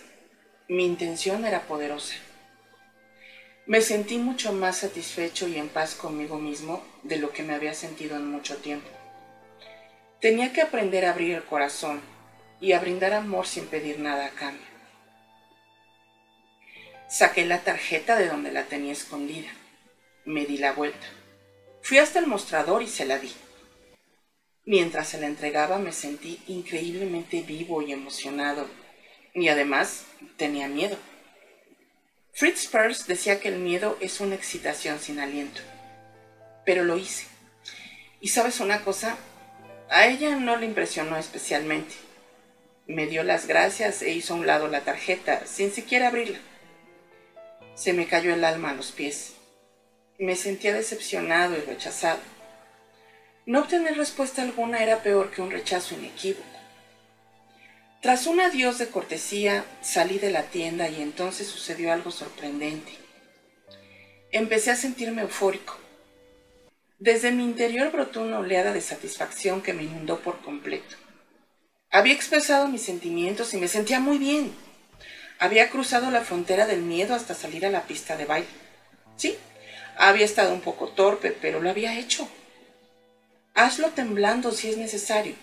Mi intención era poderosa. Me sentí mucho más satisfecho y en paz conmigo mismo de lo que me había sentido en mucho tiempo. Tenía que aprender a abrir el corazón y a brindar amor sin pedir nada a cambio. Saqué la tarjeta de donde la tenía escondida. Me di la vuelta. Fui hasta el mostrador y se la di. Mientras se la entregaba me sentí increíblemente vivo y emocionado y además tenía miedo. Fritz Perls decía que el miedo es una excitación sin aliento. Pero lo hice. Y sabes una cosa, a ella no le impresionó especialmente. Me dio las gracias e hizo a un lado la tarjeta, sin siquiera abrirla. Se me cayó el alma a los pies. Me sentía decepcionado y rechazado. No obtener respuesta alguna era peor que un rechazo inequívoco. Tras un adiós de cortesía, salí de la tienda y entonces sucedió algo sorprendente. Empecé a sentirme eufórico. Desde mi interior brotó una oleada de satisfacción que me inundó por completo. Había expresado mis sentimientos y me sentía muy bien. Había cruzado la frontera del miedo hasta salir a la pista de baile. Sí, había estado un poco torpe, pero lo había hecho. Hazlo temblando si es necesario,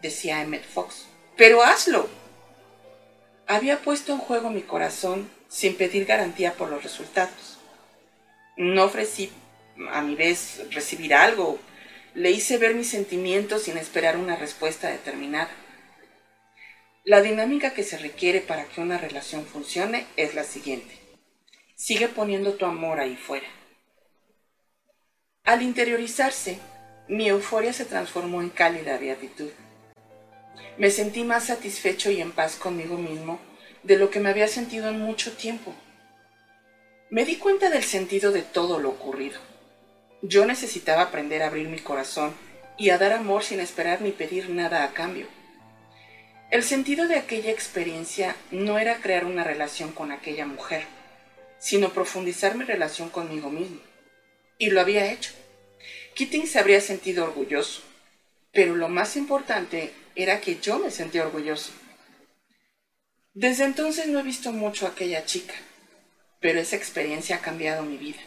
decía Emmett Fox pero hazlo. Había puesto en juego mi corazón sin pedir garantía por los resultados. No ofrecí a mi vez recibir algo, le hice ver mis sentimientos sin esperar una respuesta determinada. La dinámica que se requiere para que una relación funcione es la siguiente. Sigue poniendo tu amor ahí fuera. Al interiorizarse, mi euforia se transformó en cálida beatitud. Me sentí más satisfecho y en paz conmigo mismo de lo que me había sentido en mucho tiempo. Me di cuenta del sentido de todo lo ocurrido. Yo necesitaba aprender a abrir mi corazón y a dar amor sin esperar ni pedir nada a cambio. El sentido de aquella experiencia no era crear una relación con aquella mujer, sino profundizar mi relación conmigo mismo. Y lo había hecho. Keating se habría sentido orgulloso, pero lo más importante era que yo me sentía orgulloso. Desde entonces no he visto mucho a aquella chica, pero esa experiencia ha cambiado mi vida.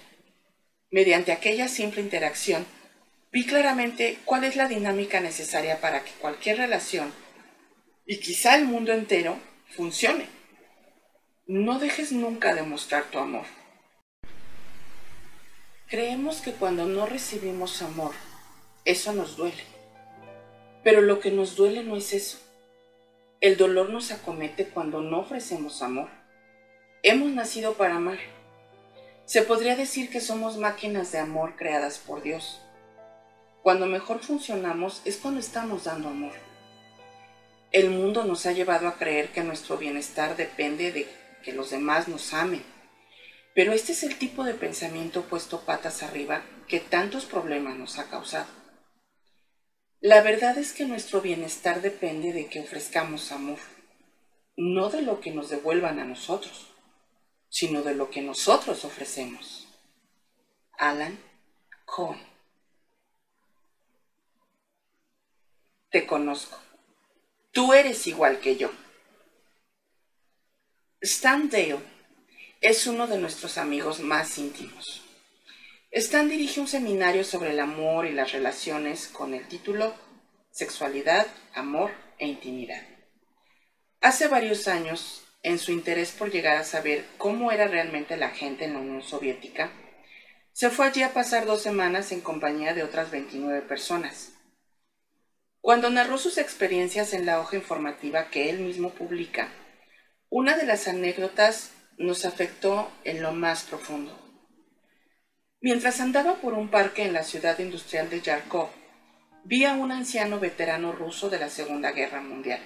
Mediante aquella simple interacción, vi claramente cuál es la dinámica necesaria para que cualquier relación, y quizá el mundo entero, funcione. No dejes nunca de mostrar tu amor. Creemos que cuando no recibimos amor, eso nos duele. Pero lo que nos duele no es eso. El dolor nos acomete cuando no ofrecemos amor. Hemos nacido para amar. Se podría decir que somos máquinas de amor creadas por Dios. Cuando mejor funcionamos es cuando estamos dando amor. El mundo nos ha llevado a creer que nuestro bienestar depende de que los demás nos amen. Pero este es el tipo de pensamiento puesto patas arriba que tantos problemas nos ha causado. La verdad es que nuestro bienestar depende de que ofrezcamos amor, no de lo que nos devuelvan a nosotros, sino de lo que nosotros ofrecemos. Alan Cohen. Te conozco. Tú eres igual que yo. Stan Dale es uno de nuestros amigos más íntimos. Stan dirige un seminario sobre el amor y las relaciones con el título Sexualidad, Amor e Intimidad. Hace varios años, en su interés por llegar a saber cómo era realmente la gente en la Unión Soviética, se fue allí a pasar dos semanas en compañía de otras 29 personas. Cuando narró sus experiencias en la hoja informativa que él mismo publica, una de las anécdotas nos afectó en lo más profundo. Mientras andaba por un parque en la ciudad industrial de Yarkov, vi a un anciano veterano ruso de la Segunda Guerra Mundial.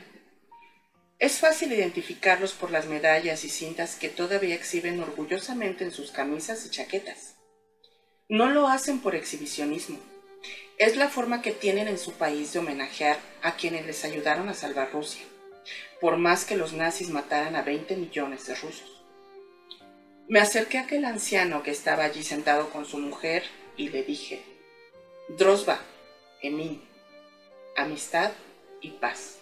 Es fácil identificarlos por las medallas y cintas que todavía exhiben orgullosamente en sus camisas y chaquetas. No lo hacen por exhibicionismo. Es la forma que tienen en su país de homenajear a quienes les ayudaron a salvar Rusia, por más que los nazis mataran a 20 millones de rusos. Me acerqué a aquel anciano que estaba allí sentado con su mujer y le dije, Drosba, Emin, amistad y paz.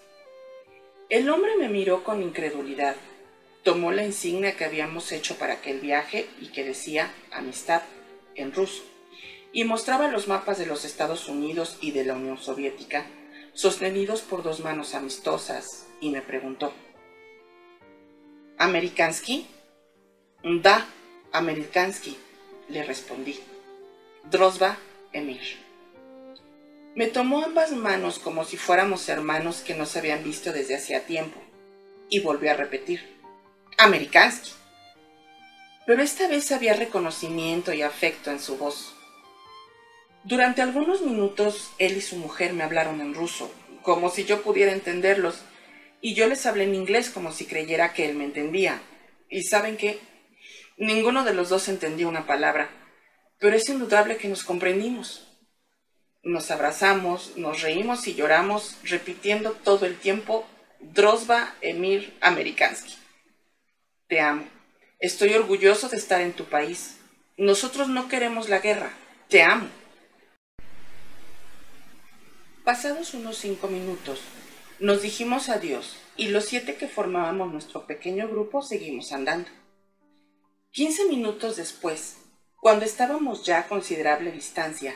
El hombre me miró con incredulidad, tomó la insignia que habíamos hecho para aquel viaje y que decía amistad en ruso, y mostraba los mapas de los Estados Unidos y de la Unión Soviética, sostenidos por dos manos amistosas, y me preguntó, ¿Amerikansky? Da, Amerikansky, le respondí. Drosba Emir. Me tomó ambas manos como si fuéramos hermanos que no se habían visto desde hacía tiempo, y volvió a repetir, Amerikansky. Pero esta vez había reconocimiento y afecto en su voz. Durante algunos minutos él y su mujer me hablaron en ruso, como si yo pudiera entenderlos, y yo les hablé en inglés como si creyera que él me entendía. Y saben qué, ninguno de los dos entendía una palabra, pero es indudable que nos comprendimos. Nos abrazamos, nos reímos y lloramos, repitiendo todo el tiempo Drosba Emir Amerikansky. Te amo. Estoy orgulloso de estar en tu país. Nosotros no queremos la guerra. Te amo. Pasados unos cinco minutos, nos dijimos adiós y los siete que formábamos nuestro pequeño grupo seguimos andando. Quince minutos después, cuando estábamos ya a considerable distancia,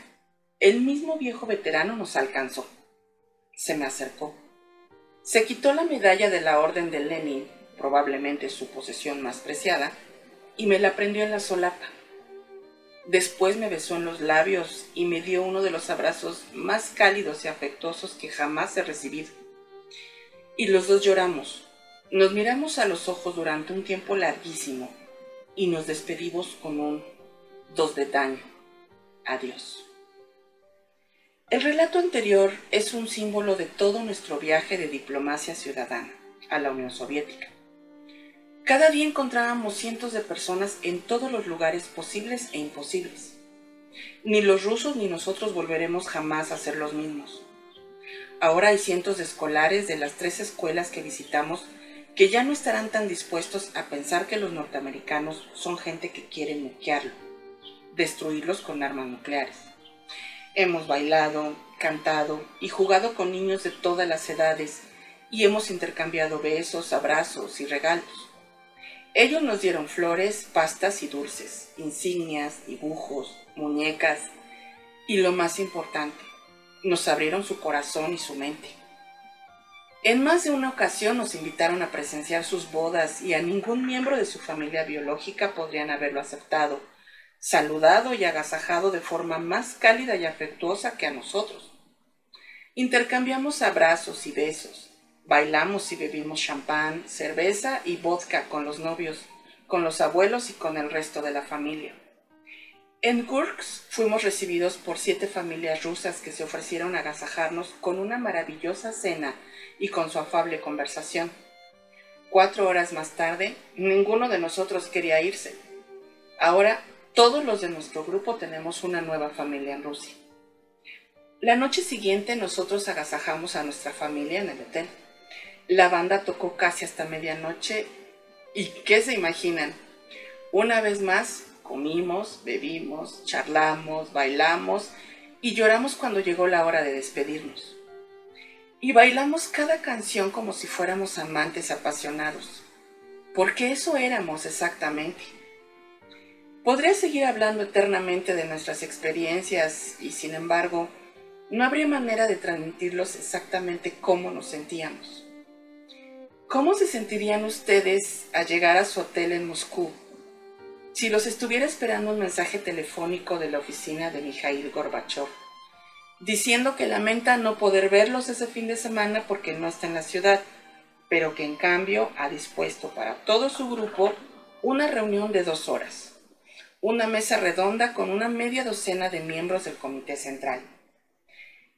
el mismo viejo veterano nos alcanzó. Se me acercó. Se quitó la medalla de la Orden de Lenin, probablemente su posesión más preciada, y me la prendió en la solapa. Después me besó en los labios y me dio uno de los abrazos más cálidos y afectuosos que jamás he recibido. Y los dos lloramos. Nos miramos a los ojos durante un tiempo larguísimo y nos despedimos con un dos de daño. Adiós. El relato anterior es un símbolo de todo nuestro viaje de diplomacia ciudadana a la Unión Soviética. Cada día encontrábamos cientos de personas en todos los lugares posibles e imposibles. Ni los rusos ni nosotros volveremos jamás a ser los mismos. Ahora hay cientos de escolares de las tres escuelas que visitamos que ya no estarán tan dispuestos a pensar que los norteamericanos son gente que quiere nuclearlo, destruirlos con armas nucleares. Hemos bailado, cantado y jugado con niños de todas las edades y hemos intercambiado besos, abrazos y regalos. Ellos nos dieron flores, pastas y dulces, insignias, dibujos, muñecas y lo más importante, nos abrieron su corazón y su mente. En más de una ocasión nos invitaron a presenciar sus bodas y a ningún miembro de su familia biológica podrían haberlo aceptado saludado y agasajado de forma más cálida y afectuosa que a nosotros. Intercambiamos abrazos y besos, bailamos y bebimos champán, cerveza y vodka con los novios, con los abuelos y con el resto de la familia. En Kursk fuimos recibidos por siete familias rusas que se ofrecieron a agasajarnos con una maravillosa cena y con su afable conversación. Cuatro horas más tarde, ninguno de nosotros quería irse. Ahora todos los de nuestro grupo tenemos una nueva familia en Rusia. La noche siguiente nosotros agasajamos a nuestra familia en el hotel. La banda tocó casi hasta medianoche y ¿qué se imaginan? Una vez más comimos, bebimos, charlamos, bailamos y lloramos cuando llegó la hora de despedirnos. Y bailamos cada canción como si fuéramos amantes apasionados, porque eso éramos exactamente. Podría seguir hablando eternamente de nuestras experiencias y sin embargo, no habría manera de transmitirlos exactamente cómo nos sentíamos. ¿Cómo se sentirían ustedes al llegar a su hotel en Moscú si los estuviera esperando un mensaje telefónico de la oficina de Mikhail Gorbachev diciendo que lamenta no poder verlos ese fin de semana porque no está en la ciudad, pero que en cambio ha dispuesto para todo su grupo una reunión de dos horas, una mesa redonda con una media docena de miembros del Comité Central.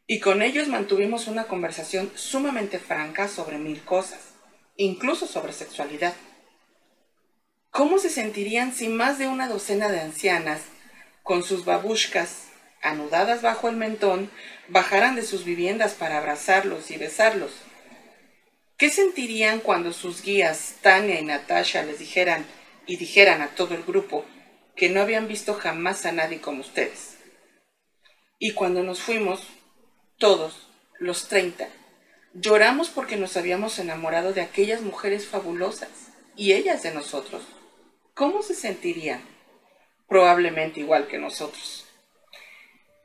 Y con ellos mantuvimos una conversación sumamente franca sobre mil cosas, incluso sobre sexualidad. ¿Cómo se sentirían si más de una docena de ancianas, con sus babushkas anudadas bajo el mentón, bajaran de sus viviendas para abrazarlos y besarlos? ¿Qué sentirían cuando sus guías, Tania y Natasha, les dijeran y dijeran a todo el grupo que no habían visto jamás a nadie como ustedes? Y cuando nos fuimos, todos, los treinta, lloramos porque nos habíamos enamorado de aquellas mujeres fabulosas y ellas de nosotros. ¿Cómo se sentirían? Probablemente igual que nosotros.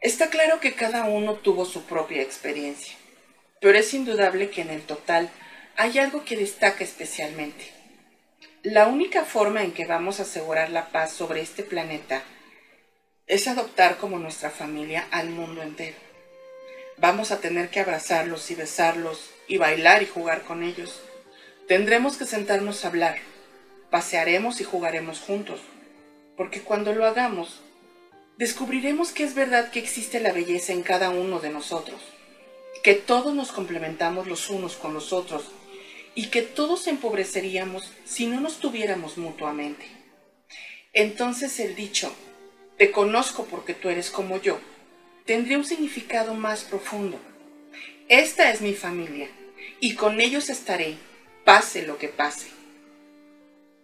Está claro que cada uno tuvo su propia experiencia, pero es indudable que en el total hay algo que destaca especialmente. La única forma en que vamos a asegurar la paz sobre este planeta es adoptar como nuestra familia al mundo entero. Vamos a tener que abrazarlos y besarlos y bailar y jugar con ellos. Tendremos que sentarnos a hablar, pasearemos y jugaremos juntos, porque cuando lo hagamos, descubriremos que es verdad que existe la belleza en cada uno de nosotros, que todos nos complementamos los unos con los otros y que todos empobreceríamos si no nos tuviéramos mutuamente. Entonces el dicho, te conozco porque tú eres como yo, tendría un significado más profundo. Esta es mi familia y con ellos estaré, pase lo que pase.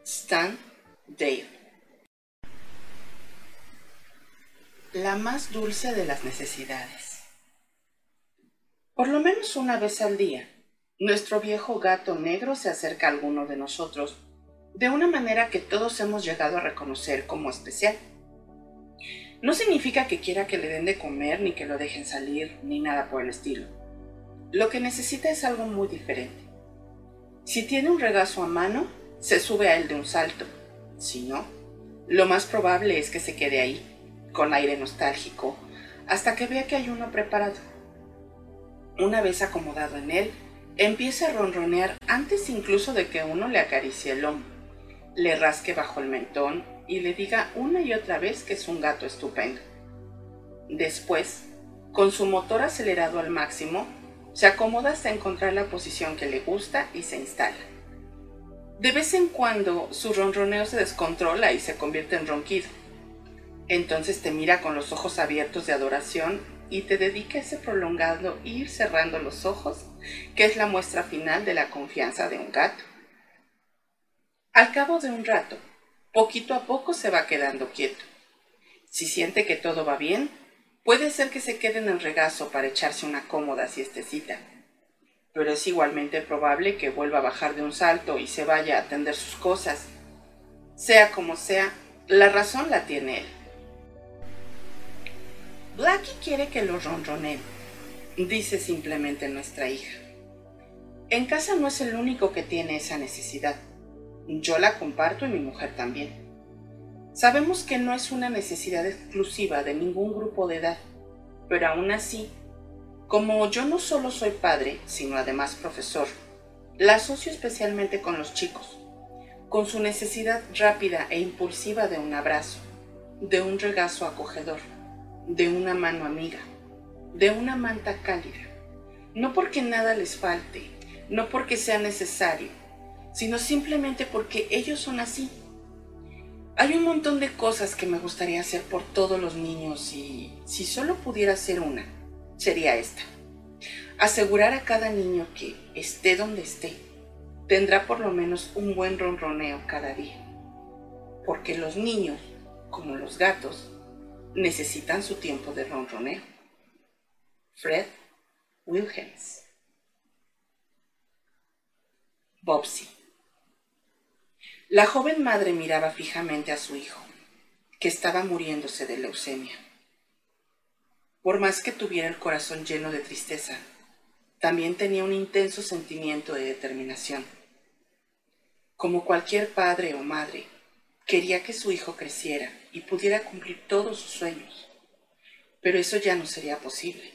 Stan Dale. La más dulce de las necesidades. Por lo menos una vez al día, nuestro viejo gato negro se acerca a alguno de nosotros de una manera que todos hemos llegado a reconocer como especial. No significa que quiera que le den de comer, ni que lo dejen salir, ni nada por el estilo. Lo que necesita es algo muy diferente. Si tiene un regazo a mano, se sube a él de un salto. Si no, lo más probable es que se quede ahí, con aire nostálgico, hasta que vea que hay uno preparado. Una vez acomodado en él, empieza a ronronear antes incluso de que uno le acaricie el lomo, le rasque bajo el mentón y le diga una y otra vez que es un gato estupendo. Después, con su motor acelerado al máximo, se acomoda hasta encontrar la posición que le gusta y se instala. De vez en cuando su ronroneo se descontrola y se convierte en ronquido. Entonces te mira con los ojos abiertos de adoración y te dedica ese prolongado ir cerrando los ojos, que es la muestra final de la confianza de un gato. Al cabo de un rato, poquito a poco se va quedando quieto. Si siente que todo va bien, puede ser que se quede en el regazo para echarse una cómoda siestecita. Pero es igualmente probable que vuelva a bajar de un salto y se vaya a atender sus cosas. Sea como sea, la razón la tiene él. Blackie quiere que lo ronroneen, dice simplemente nuestra hija. En casa no es el único que tiene esa necesidad. Yo la comparto y mi mujer también. Sabemos que no es una necesidad exclusiva de ningún grupo de edad, pero aún así, como yo no solo soy padre, sino además profesor, la asocio especialmente con los chicos, con su necesidad rápida e impulsiva de un abrazo, de un regazo acogedor, de una mano amiga, de una manta cálida, no porque nada les falte, no porque sea necesario, sino simplemente porque ellos son así. Hay un montón de cosas que me gustaría hacer por todos los niños y si solo pudiera hacer una, sería esta. Asegurar a cada niño que, esté donde esté, tendrá por lo menos un buen ronroneo cada día. Porque los niños, como los gatos, necesitan su tiempo de ronroneo. Fred Wilhelms. Bobsy. La joven madre miraba fijamente a su hijo, que estaba muriéndose de leucemia. Por más que tuviera el corazón lleno de tristeza, también tenía un intenso sentimiento de determinación. Como cualquier padre o madre, quería que su hijo creciera y pudiera cumplir todos sus sueños. Pero eso ya no sería posible.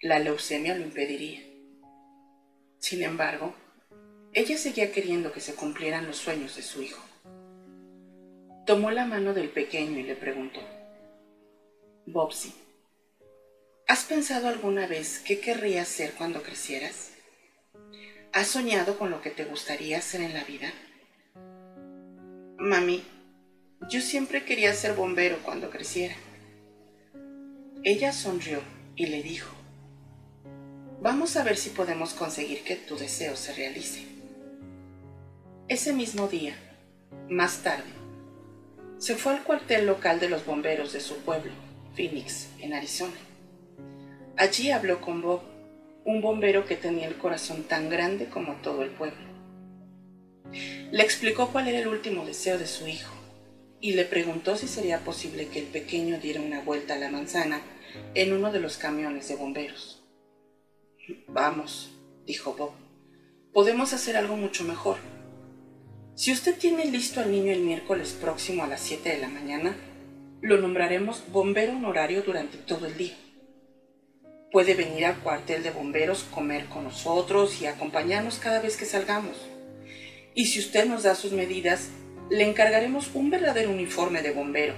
La leucemia lo impediría. Sin embargo, ella seguía queriendo que se cumplieran los sueños de su hijo. Tomó la mano del pequeño y le preguntó, Bobsy, ¿has pensado alguna vez qué querrías ser cuando crecieras? ¿Has soñado con lo que te gustaría hacer en la vida? Mami, yo siempre quería ser bombero cuando creciera. Ella sonrió y le dijo, vamos a ver si podemos conseguir que tu deseo se realice. Ese mismo día, más tarde, se fue al cuartel local de los bomberos de su pueblo, Phoenix, en Arizona. Allí habló con Bob, un bombero que tenía el corazón tan grande como todo el pueblo. Le explicó cuál era el último deseo de su hijo y le preguntó si sería posible que el pequeño diera una vuelta a la manzana en uno de los camiones de bomberos. Vamos, dijo Bob, podemos hacer algo mucho mejor. Si usted tiene listo al niño el miércoles próximo a las 7 de la mañana, lo nombraremos bombero honorario durante todo el día. Puede venir al cuartel de bomberos, comer con nosotros y acompañarnos cada vez que salgamos. Y si usted nos da sus medidas, le encargaremos un verdadero uniforme de bombero,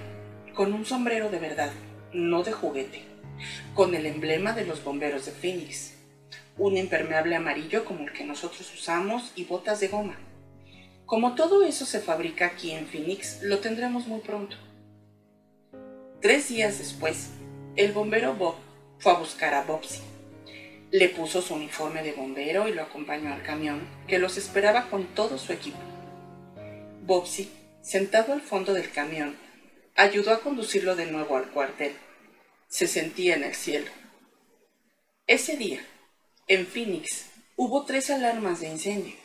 con un sombrero de verdad, no de juguete, con el emblema de los bomberos de Phoenix, un impermeable amarillo como el que nosotros usamos y botas de goma. Como todo eso se fabrica aquí en Phoenix, lo tendremos muy pronto. Tres días después, el bombero Bob fue a buscar a Bobsy. Le puso su uniforme de bombero y lo acompañó al camión, que los esperaba con todo su equipo. Bobsy, sentado al fondo del camión, ayudó a conducirlo de nuevo al cuartel. Se sentía en el cielo. Ese día, en Phoenix, hubo tres alarmas de incendio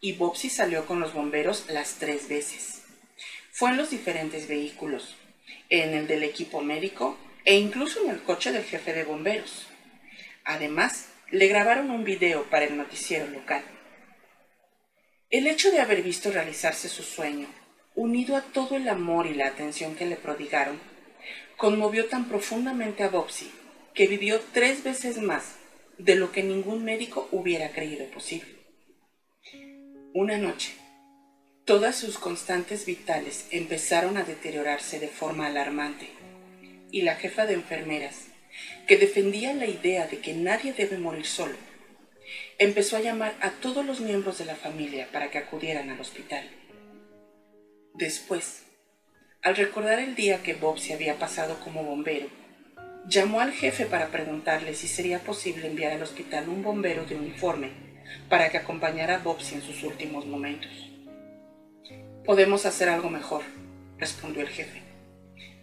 y Bobsy salió con los bomberos las tres veces. Fue en los diferentes vehículos, en el del equipo médico e incluso en el coche del jefe de bomberos. Además, le grabaron un video para el noticiero local. El hecho de haber visto realizarse su sueño, unido a todo el amor y la atención que le prodigaron, conmovió tan profundamente a Bobsy que vivió tres veces más de lo que ningún médico hubiera creído posible. Una noche, todas sus constantes vitales empezaron a deteriorarse de forma alarmante y la jefa de enfermeras, que defendía la idea de que nadie debe morir solo, empezó a llamar a todos los miembros de la familia para que acudieran al hospital. Después, al recordar el día que Bob se había pasado como bombero, llamó al jefe para preguntarle si sería posible enviar al hospital un bombero de uniforme para que acompañara a Bobsy en sus últimos momentos. Podemos hacer algo mejor, respondió el jefe.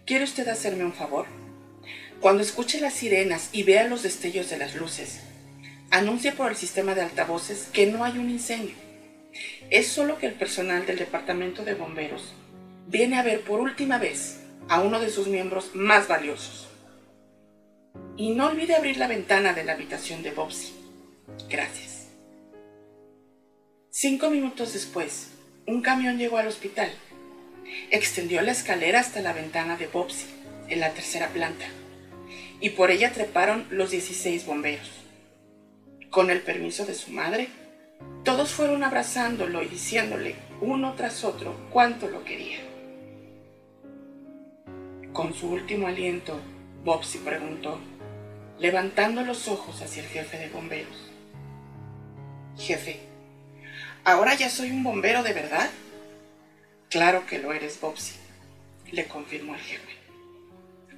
¿Quiere usted hacerme un favor? Cuando escuche las sirenas y vea los destellos de las luces, anuncie por el sistema de altavoces que no hay un incendio. Es solo que el personal del departamento de bomberos viene a ver por última vez a uno de sus miembros más valiosos. Y no olvide abrir la ventana de la habitación de Bobsy. Gracias. Cinco minutos después, un camión llegó al hospital. Extendió la escalera hasta la ventana de Bobsy, en la tercera planta, y por ella treparon los 16 bomberos. Con el permiso de su madre, todos fueron abrazándolo y diciéndole uno tras otro cuánto lo quería. Con su último aliento, Bobsy preguntó, levantando los ojos hacia el jefe de bomberos. Jefe, ¿Ahora ya soy un bombero de verdad? Claro que lo eres, Bobsy, le confirmó el jefe.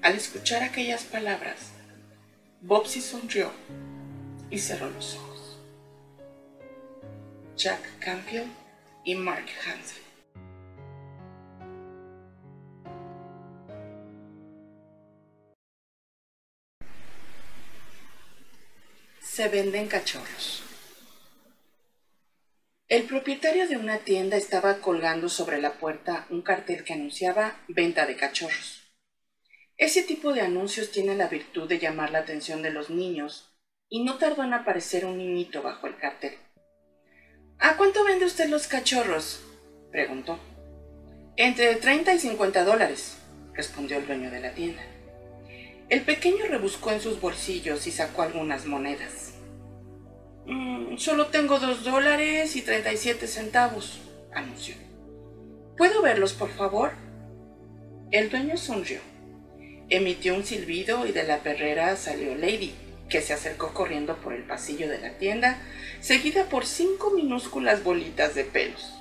Al escuchar aquellas palabras, Bobsy sonrió y cerró los ojos. Jack Canfield y Mark Hansen. Se venden cachorros. El propietario de una tienda estaba colgando sobre la puerta un cartel que anunciaba venta de cachorros. Ese tipo de anuncios tiene la virtud de llamar la atención de los niños y no tardó en aparecer un niñito bajo el cartel. ¿A cuánto vende usted los cachorros? preguntó. Entre 30 y 50 dólares, respondió el dueño de la tienda. El pequeño rebuscó en sus bolsillos y sacó algunas monedas. Mm, solo tengo dos dólares y treinta y siete centavos, anunció. ¿Puedo verlos, por favor? El dueño sonrió. Emitió un silbido y de la perrera salió Lady, que se acercó corriendo por el pasillo de la tienda, seguida por cinco minúsculas bolitas de pelos.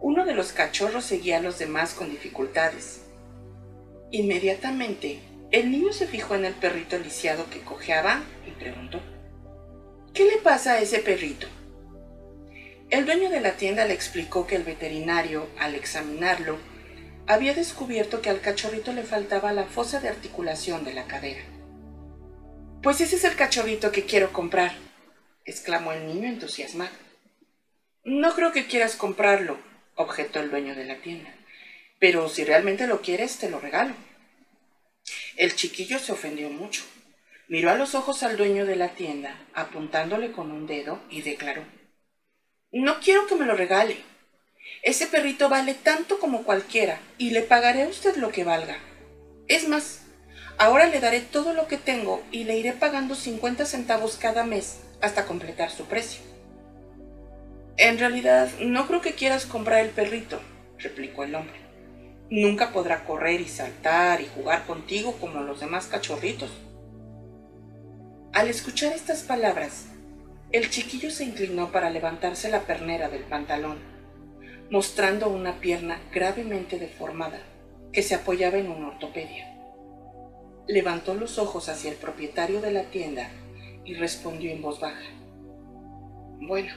Uno de los cachorros seguía a los demás con dificultades. Inmediatamente, el niño se fijó en el perrito lisiado que cojeaba y preguntó, ¿Qué le pasa a ese perrito? El dueño de la tienda le explicó que el veterinario, al examinarlo, había descubierto que al cachorrito le faltaba la fosa de articulación de la cadera. Pues ese es el cachorrito que quiero comprar, exclamó el niño entusiasmado. No creo que quieras comprarlo, objetó el dueño de la tienda, pero si realmente lo quieres, te lo regalo. El chiquillo se ofendió mucho. Miró a los ojos al dueño de la tienda, apuntándole con un dedo, y declaró No quiero que me lo regale. Ese perrito vale tanto como cualquiera, y le pagaré a usted lo que valga. Es más, Ahora le daré todo lo que tengo y le iré pagando 50 centavos cada mes hasta completar su precio. En realidad, no creo que quieras comprar el perrito, replicó el hombre. Nunca podrá correr y saltar y jugar contigo como los demás cachorritos. Al escuchar estas palabras, el chiquillo se inclinó para levantarse la pernera del pantalón, mostrando una pierna gravemente deformada que se apoyaba en una ortopedia levantó los ojos hacia el propietario de la tienda y respondió en voz baja. Bueno,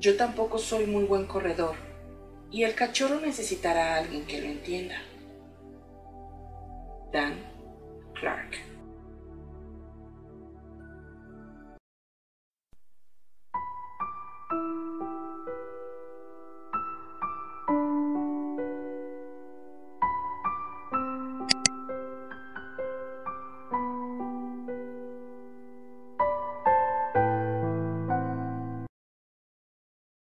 yo tampoco soy muy buen corredor y el cachorro necesitará a alguien que lo entienda. Dan Clark